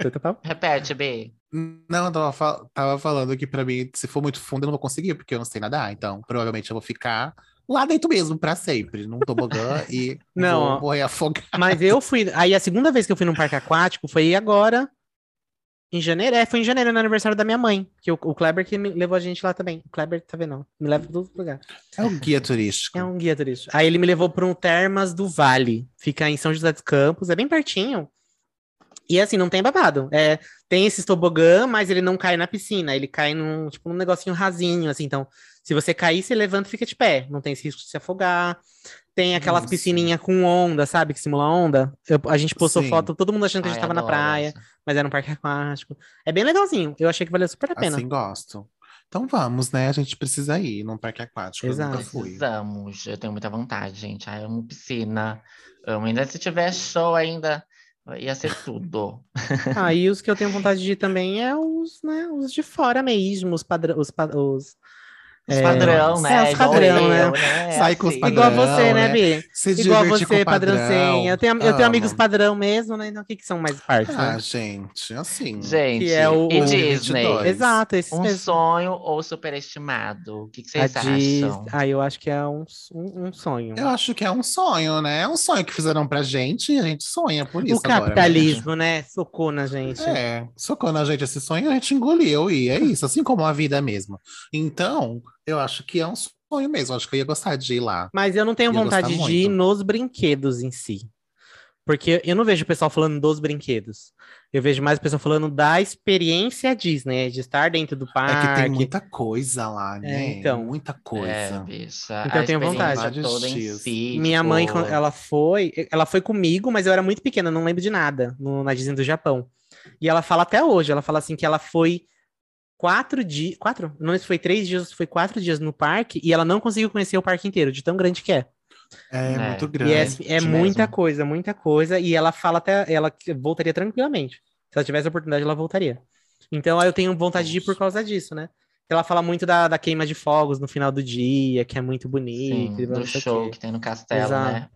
Tudo pau.
Repete, B.
Não, eu tava, fal- tava falando que pra mim, se for muito fundo, eu não vou conseguir, porque eu não sei nadar. Então, provavelmente eu vou ficar lá dentro mesmo, pra sempre, num tobogã e
Não,
vou morrer afogado.
Mas eu fui. Aí a segunda vez que eu fui num parque aquático foi agora. Em janeiro? É, foi em janeiro, no aniversário da minha mãe. Que o, o Kleber que me levou a gente lá também. O Kleber, tá vendo? Me leva pra todo lugar.
É um guia turístico.
É um guia turístico. Aí ele me levou para um Termas do Vale. Fica em São José dos Campos, é bem pertinho. E assim, não tem babado. É, tem esse tobogã, mas ele não cai na piscina. Ele cai num, tipo, num negocinho rasinho, assim. Então, se você cair, você levanta e fica de pé. Não tem esse risco de se afogar. Tem aquelas piscininhas com onda, sabe? Que simula onda. Eu- a gente postou
Sim.
foto, todo mundo achando que a gente
Ai,
tava na
adoro
praia,
essa.
mas era um parque aquático. É bem legalzinho. Eu achei que valeu super a pena.
Assim gosto. Então vamos, né? A gente precisa ir num parque aquático. Eu nunca
Exato.
fui.
Precisamos. Eu tenho muita vontade, gente. Ai, eu amo piscina. Amo. Ainda se tiver show ainda, ia ser tudo.
Ah, e os que eu tenho vontade de ir também é os, né, os de fora mesmo, os padrão, os, pa- os
Os
É,
padrão, né?
é, os padrão,
eu,
né?
né?
Sai com os padrão,
igual você, né,
né?
Bi?
Se
Igual você, padrãozinho. Eu tenho, eu tenho amigos padrão mesmo, né? Então, o que, que são mais partes,
Ah,
né?
gente, assim.
Gente,
Que é o-
e
o
Disney?
22.
Exato, esses
Um
mesmo.
sonho ou superestimado? O que, que
A
vocês
Dis-
acham?
Ah, eu acho que é um, um, um sonho.
Eu acho que é um sonho, né? É um sonho que fizeram pra gente e a gente sonha por isso.
o
agora, né?
capitalismo, né? Socou na gente.
É, socou na gente esse sonho, a gente engoliu e é isso, assim como a vida mesmo. Então, eu acho que é um sonho mesmo, acho que eu ia gostar de ir lá.
Mas eu não tenho
Ia
vontade de ir nos brinquedos em si. Porque eu não vejo o pessoal falando dos brinquedos. Eu vejo mais o pessoal falando da experiência Disney, de estar dentro do
É
parque.
que tem muita coisa lá, né?
então.
Muita
É,
coisa.
bicha.
Então
a
eu tenho vontade.
toda em si,
Minha
tipo,
mãe, quando ela foi, ela foi comigo, mas eu era muito pequena, não lembro de nada, no- na Disney do Japão. E ela fala até hoje, ela fala assim que ela foi quatro dias, quatro? Não foi três dias, foi quatro dias no parque, e ela não conseguiu conhecer o parque inteiro, de tão grande que é.
É,
É.
muito
E
grande.
é, é
mesmo.
muita coisa, muita coisa, e ela fala até, ela que voltaria tranquilamente. Se ela tivesse a oportunidade, ela voltaria. Então eu tenho vontade de ir por causa disso, né? Ela fala muito da, da queima de fogos no final do dia, que é muito bonito.
sim,
e
do show que tem no castelo,
Exato.
né?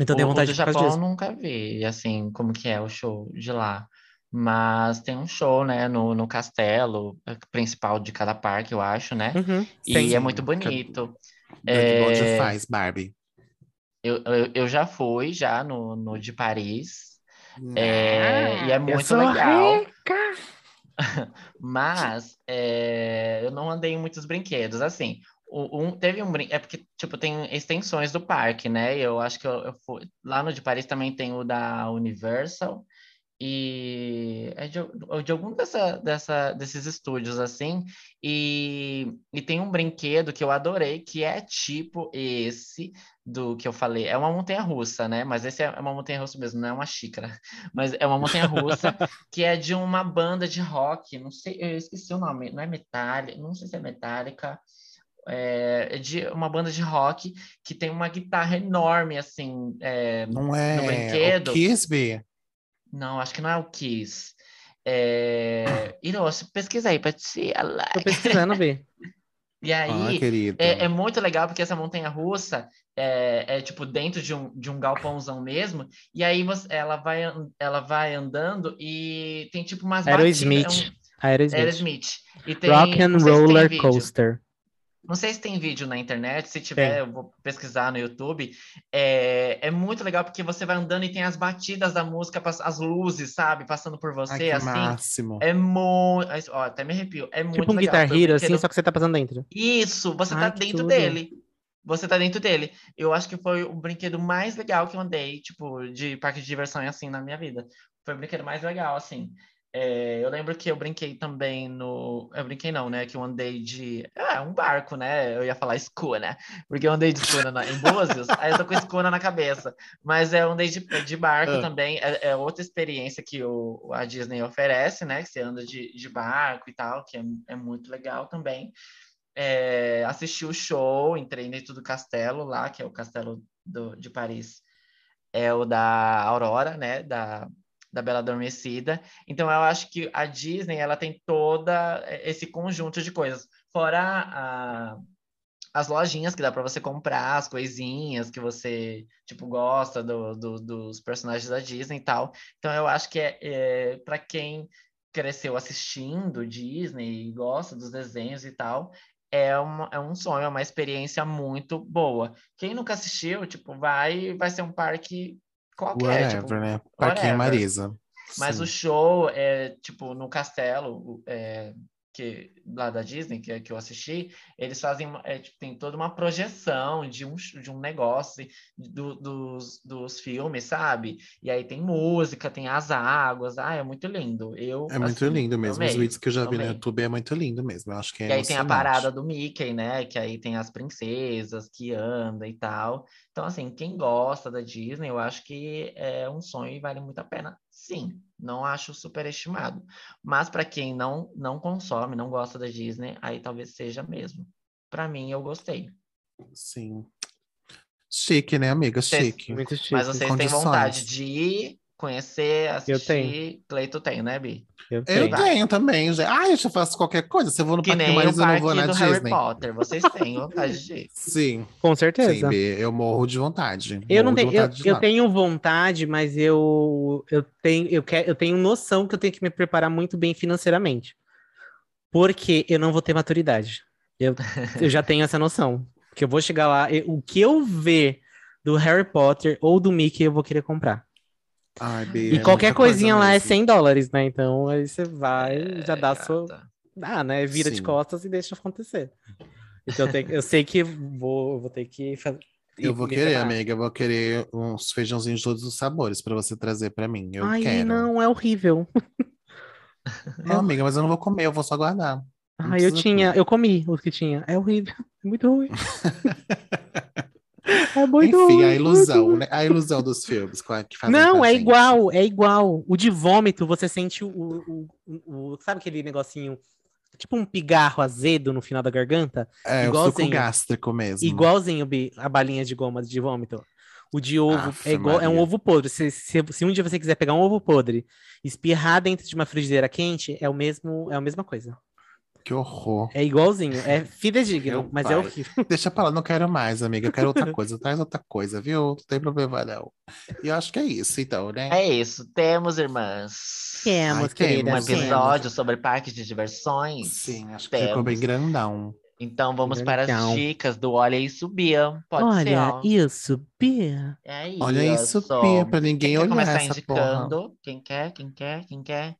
Então eu tenho
o, o
vontade de ir por causa
Japão eu
disso.
nunca vi, assim, como que é o show de lá. Mas tem um show, né, no, no castelo eh, principal de cada parque, eu acho, né?
Uhum,
E
sim.
é muito bonito.
É... Onde
É,
faz, Barbie?
eu, eu, eu já fui já no, no de Paris. É, e é
Eu
muito
sou
legal.
rica. (laughs)
Mas é, eu não andei em muitos brinquedos. Assim, o- um, teve um brinquedo. É porque, tipo, tem extensões do parque, né? Eu acho que eu, eu fui. Lá no de Paris também tem o da Universal. E é de, de algum dessa, dessa, desses estúdios, assim. E, e tem um brinquedo que eu adorei, que é tipo esse do que eu falei. É uma montanha-russa, né? Mas esse é uma montanha-russa mesmo, não é uma xícara. (laughs) Mas é uma montanha-russa (laughs) que é de uma banda de rock, não sei, eu esqueci o nome, não é Metallica, não sei se é Metallica, é, é de uma banda de rock que tem uma guitarra enorme, assim, é,
Não é
brinquedo.
o Kisby?
Não, acho que não é o Kiss. É... (laughs) Hiroshi, pesquisa aí, Patrícia.
Tô pesquisando, B. (laughs)
E
Ah,
aí,
querido.
é, é muito legal porque essa montanha russa é, é, tipo dentro de um, de um galpãozão mesmo, e aí você, ela, vai, ela vai andando e tem tipo umas
Aerosmith.
batidas. É um,
Aerosmith.
Aerosmith. E tem,
Rock and Roller
vídeo.
Coaster.
Não sei se tem vídeo na internet, se tiver, eu vou pesquisar no YouTube. É, é muito legal porque você vai andando e tem as batidas da música, as luzes, sabe, passando por
Ai,
você,
que
assim.
máximo.
É muito. Ó, até me arrepio. É muito
Tipo um
legal.
Guitar Hero, assim, só que você tá passando dentro.
Isso, você tá
Ai, que
dentro
tudo.
dele. Você tá dentro dele. Eu acho que foi o brinquedo mais legal que eu andei, tipo, de parque de diversão assim na minha vida. Foi o brinquedo mais legal, assim. É, eu lembro que eu brinquei também no. Eu brinquei não, né? Que eu andei de. Ah, um barco, né? Eu ia falar escuna, porque eu andei de escuna na- em Búzios, aí eu tô com escuna na cabeça. Mas eu andei de, de barco
Ah.
também. É, é outra experiência que o, a Disney oferece, né? Que você anda de, de barco e tal, que é, é muito legal também é, assisti o show, entrei dentro do castelo lá, que é o castelo do, de Paris, é o da Aurora, né, da, da Bela Adormecida. Então eu acho que a Disney, ela tem toda esse conjunto de coisas, fora a, as lojinhas que dá para você comprar, as coisinhas que você, tipo, gosta do, do- dos personagens da Disney e tal. Então eu acho que é, é para quem cresceu assistindo Disney e gosta dos desenhos e tal, é, uma, é um sonho, é uma experiência muito boa. Quem nunca assistiu, tipo, vai, vai ser um parque qualquer,
Whatever,
tipo,
né? Parquinho
whatever.
Marisa.
mas
Sim.
o show é, tipo, no castelo, é, que, lá da Disney, que, que eu assisti, eles fazem, é, tipo, tem toda uma projeção de um, de um negócio, do- dos, dos filmes, sabe? E aí tem música, tem as águas, ah, é muito lindo. Eu,
É muito
assim,
lindo mesmo. Os vídeos que eu já vi no. YouTube é muito lindo mesmo. Eu acho que é
E aí tem a parada do Mickey, né? Que aí tem as princesas que andam e tal. Então, assim, quem gosta da Disney, eu acho que é um sonho e vale muito a pena. Sim, não acho superestimado. Mas para quem não não consome, não gosta da Disney, aí talvez seja mesmo. Para mim, eu gostei.
Sim. Chique, né, amiga?
Vocês-
Chique.
Muito chique.
Mas vocês têm vontade de ir, conhecer, assistir?
tenho.
Cleito tem, né, Bi?
Eu
Eu
tenho.
tenho também, gente. Ah, eu já faço qualquer coisa. Se eu vou no
Que
Parque
nem o
Marisa, eu não vou na
do Harry
Disney.
Potter. Vocês têm vontade de ir. (laughs)
Sim,
Com
sim,
certeza.
Bê, eu morro de vontade.
Eu não
Morro de
tenho, eu, eu tenho vontade, mas eu, eu tenho, eu quero, eu tenho noção que eu tenho que me preparar muito bem financeiramente. Porque eu não vou ter maturidade. Eu, eu já tenho essa noção. Que eu vou chegar lá, eu- o que eu ver do Harry Potter ou do Mickey, eu vou querer comprar.
Ai,
E
é
qualquer coisinha lá é
mesmo.
100 dólares, né? Então aí você vai, já dá a sua.
gata.
Ah, né? Vira de
Sim.
costas e deixa acontecer. Então eu, tenho- eu sei que vou, vou ter que fazer.
Eu vou querer,
preparar.
amiga. Eu vou querer uns feijãozinhos de todos os sabores pra você trazer pra mim. Eu
Ai,
quero.
não, é horrível. (laughs)
Não, amiga, mas eu não vou comer, eu vou só guardar. Não
Ah, eu tinha,
tudo.
eu comi os que tinha. É horrível, é muito ruim. (laughs) é muito
Enfim,
ruim.
a
muito
ilusão,
ruim.
né? A ilusão dos filmes que fazem
Não, é
gente.
igual, é igual. O de vômito, você sente o, o, o- o- sabe aquele negocinho, tipo um pigarro azedo no final da garganta?
É, o suco
igualzinho.
gástrico mesmo.
Igualzinho a balinha de goma de vômito. O de ovo
Aff,
é igual, é um ovo podre. Se, se, se um dia você quiser pegar um ovo podre, espirrar dentro de uma frigideira quente, é o mesmo, é a mesma coisa.
Que horror.
É igualzinho, é fidedigno,
Meu
mas
pai.
é horrível. (laughs)
Deixa pra lá, não quero mais, amiga. Eu quero outra (laughs) coisa. Traz outra coisa, viu? Não tem problema, não. E eu acho que é isso, então, né?
É isso, temos, irmãs.
Temos,
Ai,
querida.
Um
temos,
temos.
episódio sobre parques de diversões.
Sim, acho que ficou bem grandão.
Então vamos para as dicas do Olha e Subia. Pode ser,
Olha, isso, Bia.
É isso.
Olha isso, Pia, pra ninguém
Quem quer
olhar
começar
essa porra.
indicando? Quem quer? Quem quer? Quem quer?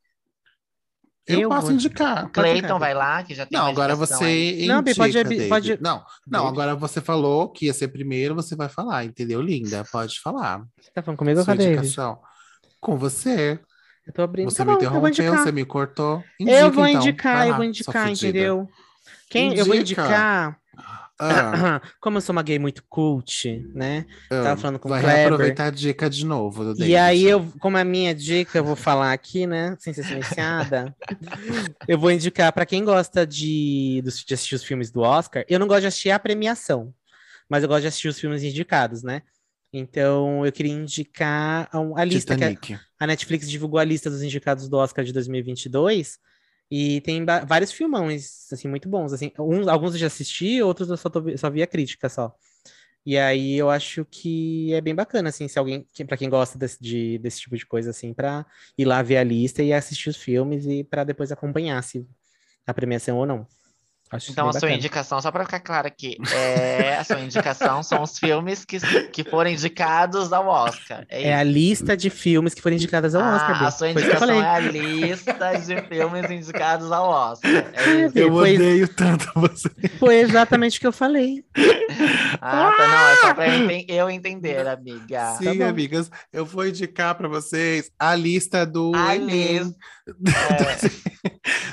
Eu,
Eu
posso
vou-
indicar.
Cleiton vai lá, que já tem
Não, agora você indica,
Não, Bi, pode-
David.
pode-
Não, não,
David.
agora você falou que ia ser primeiro, você vai falar, entendeu, linda? Pode falar.
Você tá falando comigo ou com a David?
indicação. Com você.
Eu tô abrindo.
Você
Tá
me
bom, eu vou
interrompeu, você me cortou.
eu
Indica,
vou
então.
indicar, eu
lá,
vou
sua
indicar, entendeu? Quem eu vou
Indica.
indicar,
Ah, (clears throat)
como eu sou uma gay muito cult, né?
ah,
Tava falando com o
vai
Kleber.
reaproveitar a dica de novo do
E aí, eu, como a minha dica, eu vou falar aqui, né? Sem ser silenciada. eu vou indicar pra quem gosta de, de assistir os filmes do Oscar. Eu não gosto de assistir a premiação, mas eu gosto de assistir os filmes indicados, né? Então, eu queria indicar um- a lista que a,
Titanic.
a Netflix divulgou a lista dos indicados do Oscar de 2022 e tem vários filmões, assim, muito bons, assim, uns, alguns eu já assisti, outros eu só, tô só vi a crítica só. E aí eu acho que é bem bacana, assim, se alguém, para quem gosta desse, de- desse tipo de coisa, assim, para ir lá ver a lista e assistir os filmes e para depois acompanhar se a premiação ou não. Acho
Então, a sua
bacana.
indicação, só para ficar claro aqui, é, a sua indicação são os filmes que, que foram indicados ao Oscar. É,
É a lista de filmes que foram indicadas ao Oscar.
Ah,
Bia.
a sua indicação é a lista de filmes indicados ao Oscar. É isso.
Bia,
Eu
foi,
odeio tanto você.
foi exatamente o que eu falei.
Ah, tá, não, é só para eu, eu entender, amiga.
Sim,
bom.
amigas, eu vou indicar para vocês a lista do
A lista. (laughs) É.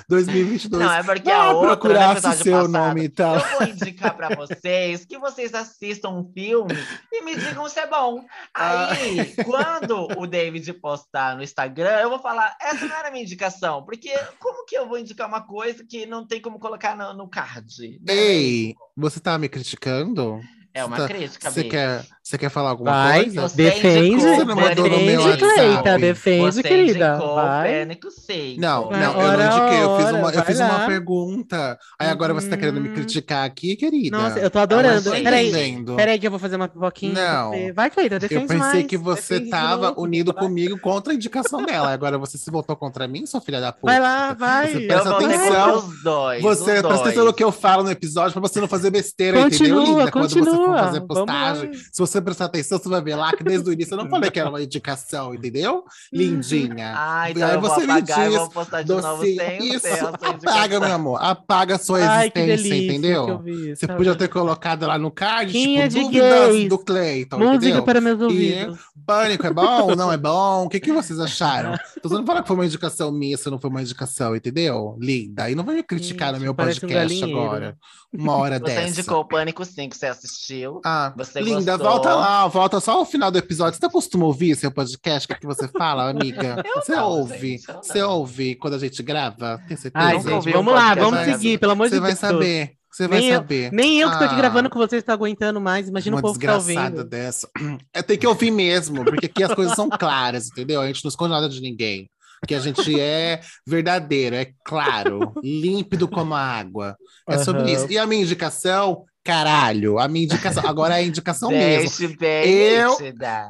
2022.
Não, é porque
Ah,
a outra, no
procurasse
episódio
seu
passado,
nome e tal.
Eu vou indicar pra vocês que vocês assistam um filme e me digam se é bom.
Ah.
Aí, quando o David postar no Instagram, eu vou falar, essa não era a minha indicação, porque como que eu vou indicar uma coisa que não tem como colocar no, no card? né?
Ei, você tá me criticando?
É uma
tá-
crítica,
Você quer, você quer falar alguma
Vai,
coisa?
Você
defende,
Você não mandou
defende. Cleita, defende,
Você
querida.
indicou
Vai.
Pânico Seco.
Não,
Vai,
não, eu
ora,
não indiquei. Eu fiz
ora,
uma, eu
vai
fiz uma pergunta. Aí agora você tá querendo me
Hum.
criticar aqui, querida?
Nossa, eu tô adorando.
não
Peraí, peraí que eu vou fazer uma pipoquinha.
Não.
Vai, Cleita, defende
Eu pensei
mais.
que você tava
novo.
unido comigo contra a indicação dela. Agora você se voltou contra mim, sua filha da puta.
Vai lá, vai.
Você
Eu
presta atenção.
os dois.
Você
os
presta atenção no que eu falo no episódio pra você não fazer besteira, entendeu,
Continua,
linda? Quando você for
continua.
fazer
Vamos
postagem,
lá.
se você prestar atenção, você vai ver lá que desde o início eu não falei que era uma indicação, entendeu? Lindinha.
Ah, então
Aí
eu vou
você me
apagar e
diz
vou postar de novo
Docinho.
sem o
Isso,
sem sua
apaga, meu amor. Apaga a sua
Ai,
existência, entendeu?
vi,
Você
tá
podia
bom.
ter colocado lá no card,
Quinha
tipo,
de
dúvidas
gays.
do Cleiton,
Música
entendeu?
para meus ouvidos.
Pânico é bom? (laughs) Não é bom? O que, que vocês acharam? Tô não falar que foi uma indicação minha, se não foi uma indicação, entendeu? Linda. Aí não vai me criticar no meu
um
podcast
galinheiro.
agora. Uma hora
Você
dessa.
indicou o Pânico 5, você assistiu.
Ah,
Você
linda,
gostou?
volta lá, volta só ao final do episódio. Você costuma ouvir seu podcast? O que, que você fala, amiga? (laughs) você
não,
ouve?
gente, eu não.
Você ouve quando a gente grava? Tem certeza?
Ai, gente,
ouvi
vamos lá, vamos seguir, pelo amor de
Você
Deus.
vai saber. Você vai
Nem eu-
saber.
Nem eu que tô aqui
Ah.
gravando com vocês tô aguentando mais. Imagina
uma
o povo que tá
desgraçada
ouvindo.
dessa. É, tem que ouvir mesmo, porque aqui as coisas são claras, entendeu? A gente não esconde nada de ninguém. Que a gente é verdadeiro, é claro, límpido como a água. É sobre isso. E a minha indicação, caralho, a minha indicação, agora é a indicação mesmo.
Deixe
Eu-.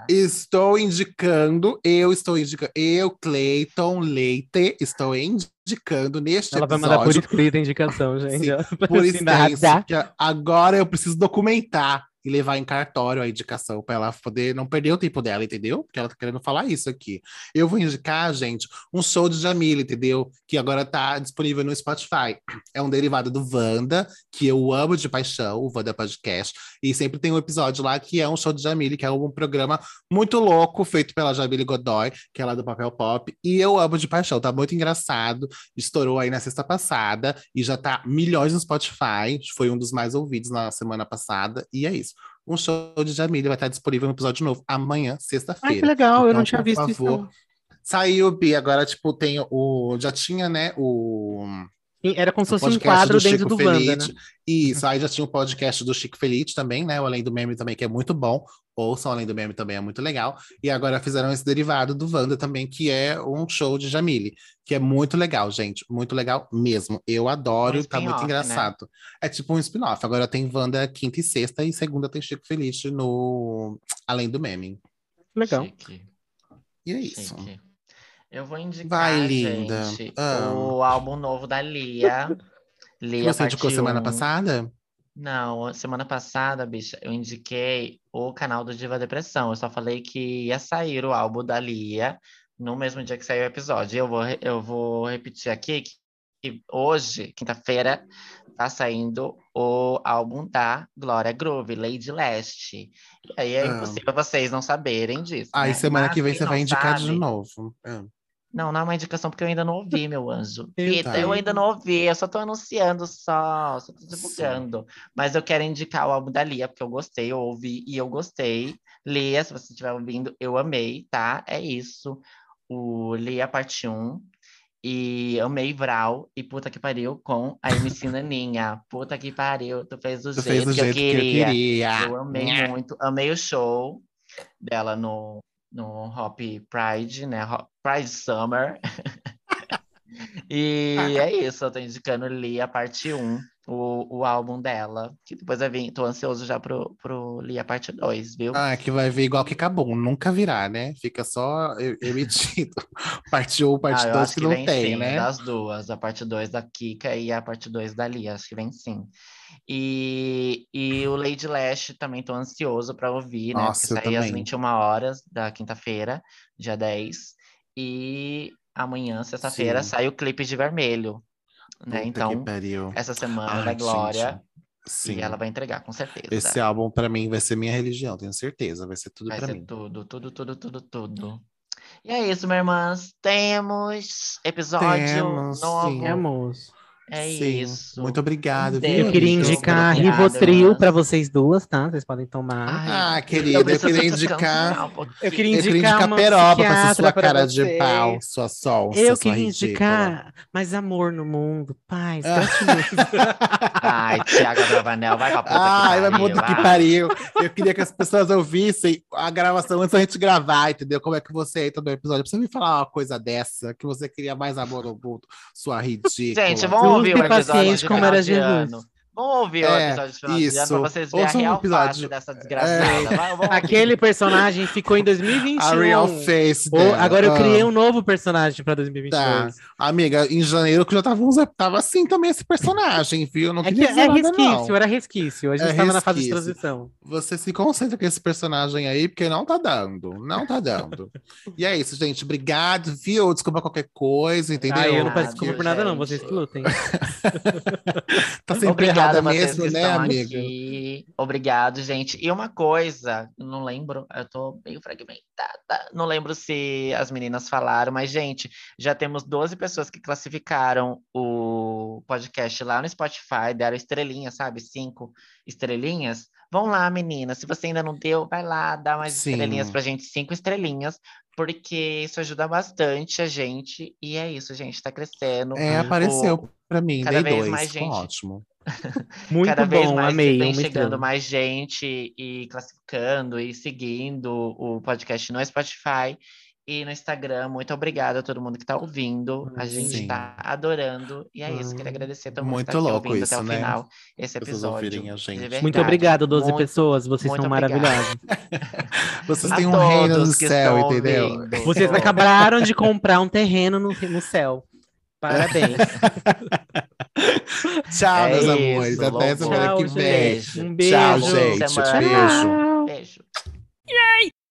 Estou indicando, eu estou indicando, eu, Cleiton Leite, estou indicando neste
Ela vai mandar por
episódio
escrita a indicação, gente.
Sim, (laughs) por
assinar,
extenso,
tá?
que a- agora eu preciso documentar e levar em cartório a indicação para ela poder não perder o tempo dela, entendeu? Porque ela tá querendo falar isso aqui. Eu vou indicar, gente, um show de Jamila, entendeu? Que agora tá disponível no Spotify. É um derivado do Wanda, que eu amo de paixão, o Wanda Podcast, e sempre tem um episódio lá que é um show de Jamile, que é um programa muito louco, feito pela Jamile Godoy, que é lá do Papel Pop, e eu amo de paixão, tá muito engraçado, estourou aí na sexta passada, e já tá milhões no Spotify, foi um dos mais ouvidos na semana passada, e é isso. Um show de Jamile vai estar disponível no episódio novo amanhã,
Ai, que
sexta-feira.
legal, eu
Então,
não tinha
por
visto isso.
favor.
não.
Saiu, Bi, agora, tipo, tem o. Já tinha, né? O.
Era como se
o
fosse um
podcast
quadro
do
dentro
Chico
do Wanda, né?
Isso, aí já tinha o podcast do Chico Felice também, né? O Além do Meme também, que é muito bom. Ouçam Além do Meme também, é muito legal. E agora fizeram esse derivado do Wanda também, que é um show de Jamile, que é muito legal, gente. Muito legal mesmo. Eu adoro,
Um
tá muito
spin-off,
engraçado. É tipo um spin-off. Agora tem Wanda quinta e sexta, e segunda tem Chico Feliz no Além do Meme.
Legal.
Chique,
E é isso.
chique. Eu vou indicar,
Vai, linda.
gente,
Ah.
o álbum novo da Lia. (laughs) Lia
você indicou semana passada?
Não, semana passada, bicha, eu indiquei o canal do Diva Depressão. Eu só falei que ia sair o álbum da Lia no mesmo dia que saiu o episódio. Eu vou, eu vou repetir aqui que, hoje, quinta-feira, tá saindo o álbum da Glória Groove, Lady Leste. E aí é
Ah.
impossível vocês não saberem disso.
Aí
né?
semana
Mas
que vem você vai indicar de
sabe-
novo. Ah.
Não, não é uma indicação porque eu ainda não ouvi, meu anjo. (laughs)
Eu
Rita, eu ainda não ouvi, eu só tô anunciando só, só tô divulgando. Mas eu quero indicar o álbum da Lia, porque eu gostei, eu ouvi e eu gostei. Lia, se você estiver ouvindo, eu amei, tá? É isso. O Lia Parte 1. E amei Vral e puta que pariu com a MC Naninha. (laughs) Puta que pariu, tu fez do
Tu
jeito,
fez do
que,
jeito
eu queria.
que eu queria.
Eu amei muito, amei o show dela no, no Hop Pride, né? Hop- Pride Summer. (laughs) e é isso, eu tô indicando Lia parte 1, o, o álbum dela. Que depois vai vir, tô ansioso já pro, pro Lia parte 2, viu?
Ah, que vai ver igual que acabou, nunca virá, né? Fica só emitido. (laughs) parte 1, parte
Ah, eu
2
acho
que
que
não
vem
tem,
sim,
né?
das duas, a parte 2 da Kika e a parte 2 da Lia, acho que vem sim. E, e o Lady Lash também tô ansioso para ouvir, né?
Nossa,
Porque sai às
também.
21 horas da quinta-feira, dia 10. E amanhã, sexta-feira,
Sim.
sai o clipe de vermelho, né?
Puta
Então, essa semana
Ai,
da Glória,
gente, Sim.
e ela vai entregar, com certeza.
Esse álbum, pra mim, vai ser minha religião, tenho certeza. Vai ser tudo
Vai
pra
ser
mim.
tudo, tudo, tudo, tudo, tudo. E é isso, minhas irmãs. Temos episódio
Temos,
novo.
sim.
Temos.
É
Sim.
isso.
Muito obrigado, viu?
beijo.
Eu queria
Deus,
indicar
obrigada,
Rivotril para vocês duas, tá? Vocês podem tomar.
Ai,
Ah, querida, eu queria indicar.
um.
Eu queria
Eu queria
indicar
indicar
uma
peroba pra sua cara de pau, sua sonsa,
Eu
sua
queria
ridícula.
indicar mais amor no mundo, paz,
Ah. (laughs)
Ai, Thiago Bravanel, vai pra puta
Ai, vai
que
pra puta que
ai.
pariu. Eu queria que as pessoas ouvissem a gravação antes da gente gravar, entendeu? Como é que você entra no episódio? Pra você me falar uma coisa dessa, que você queria mais amor no mundo, sua ridícula.
Gente, vamos
Use paciente como era Jesus.
Vamos ouvir o
É,
episódio de final de ano
isso.
pra vocês verem a
Ouçam o
real
episódio.
face dessa desgraçada. Vamos ouvir.
Aquele personagem ficou em 2021. (laughs)
A real face
Ou- agora eu
Ah,
criei um novo personagem pra 2022.
Tá. Amiga, em janeiro que já tava, uns- tava assim também esse personagem, viu? Não
É que
queria dizer
é
nada,
resquício,
não.
era resquício. A gente
É
tava na fase de
resquício.
transição.
Você se concentra com esse personagem aí, porque não tá dando. Não tá dando. e é isso, gente. Obrigado, viu? Desculpa qualquer coisa, entendeu?
Ah, eu não
Ah,
peço desculpa por nada, não. Vocês que lutem. (laughs)
Tá sempre
Obrigada
mesmo, né,
estão
amiga?
aqui. Obrigado, gente. E uma coisa, não lembro, eu tô meio fragmentada. Não lembro se as meninas falaram, mas, gente, já temos 12 pessoas que classificaram o podcast lá no Spotify, deram estrelinhas, sabe? Cinco estrelinhas. Vão lá, meninas. Se você ainda não deu, vai lá, dá mais
Sim.
estrelinhas pra gente, cinco estrelinhas, porque isso ajuda bastante a gente. E é isso, gente, tá crescendo.
É, apareceu pra mim,
cada vez
dois.
mais
ficou
gente.
ótimo. (laughs)
Muito
Cada vez
bom,
mais
amei.
vem chegando
estrela.
mais gente e classificando e seguindo o podcast no Spotify e no Instagram. Muito obrigada a todo mundo que está ouvindo. A gente
Sim.
está adorando. E é isso, queria agradecer a todo mundo
Muito
tá aqui
louco
ouvindo
isso,
até o
né?
final esse episódio.
gente.
Muito obrigado, 12
Muito-
pessoas. Vocês são maravilhosos. (laughs)
Vocês têm um reino no céu, entendeu?
Vocês acabaram de comprar um terreno no, no céu. Parabéns. (laughs)
Tchau,
É
meus
isso,
amores. Até semana
Tchau,
que vem.
Beijo.
Um beijo.
Tchau, gente. Beijo.
Beijo.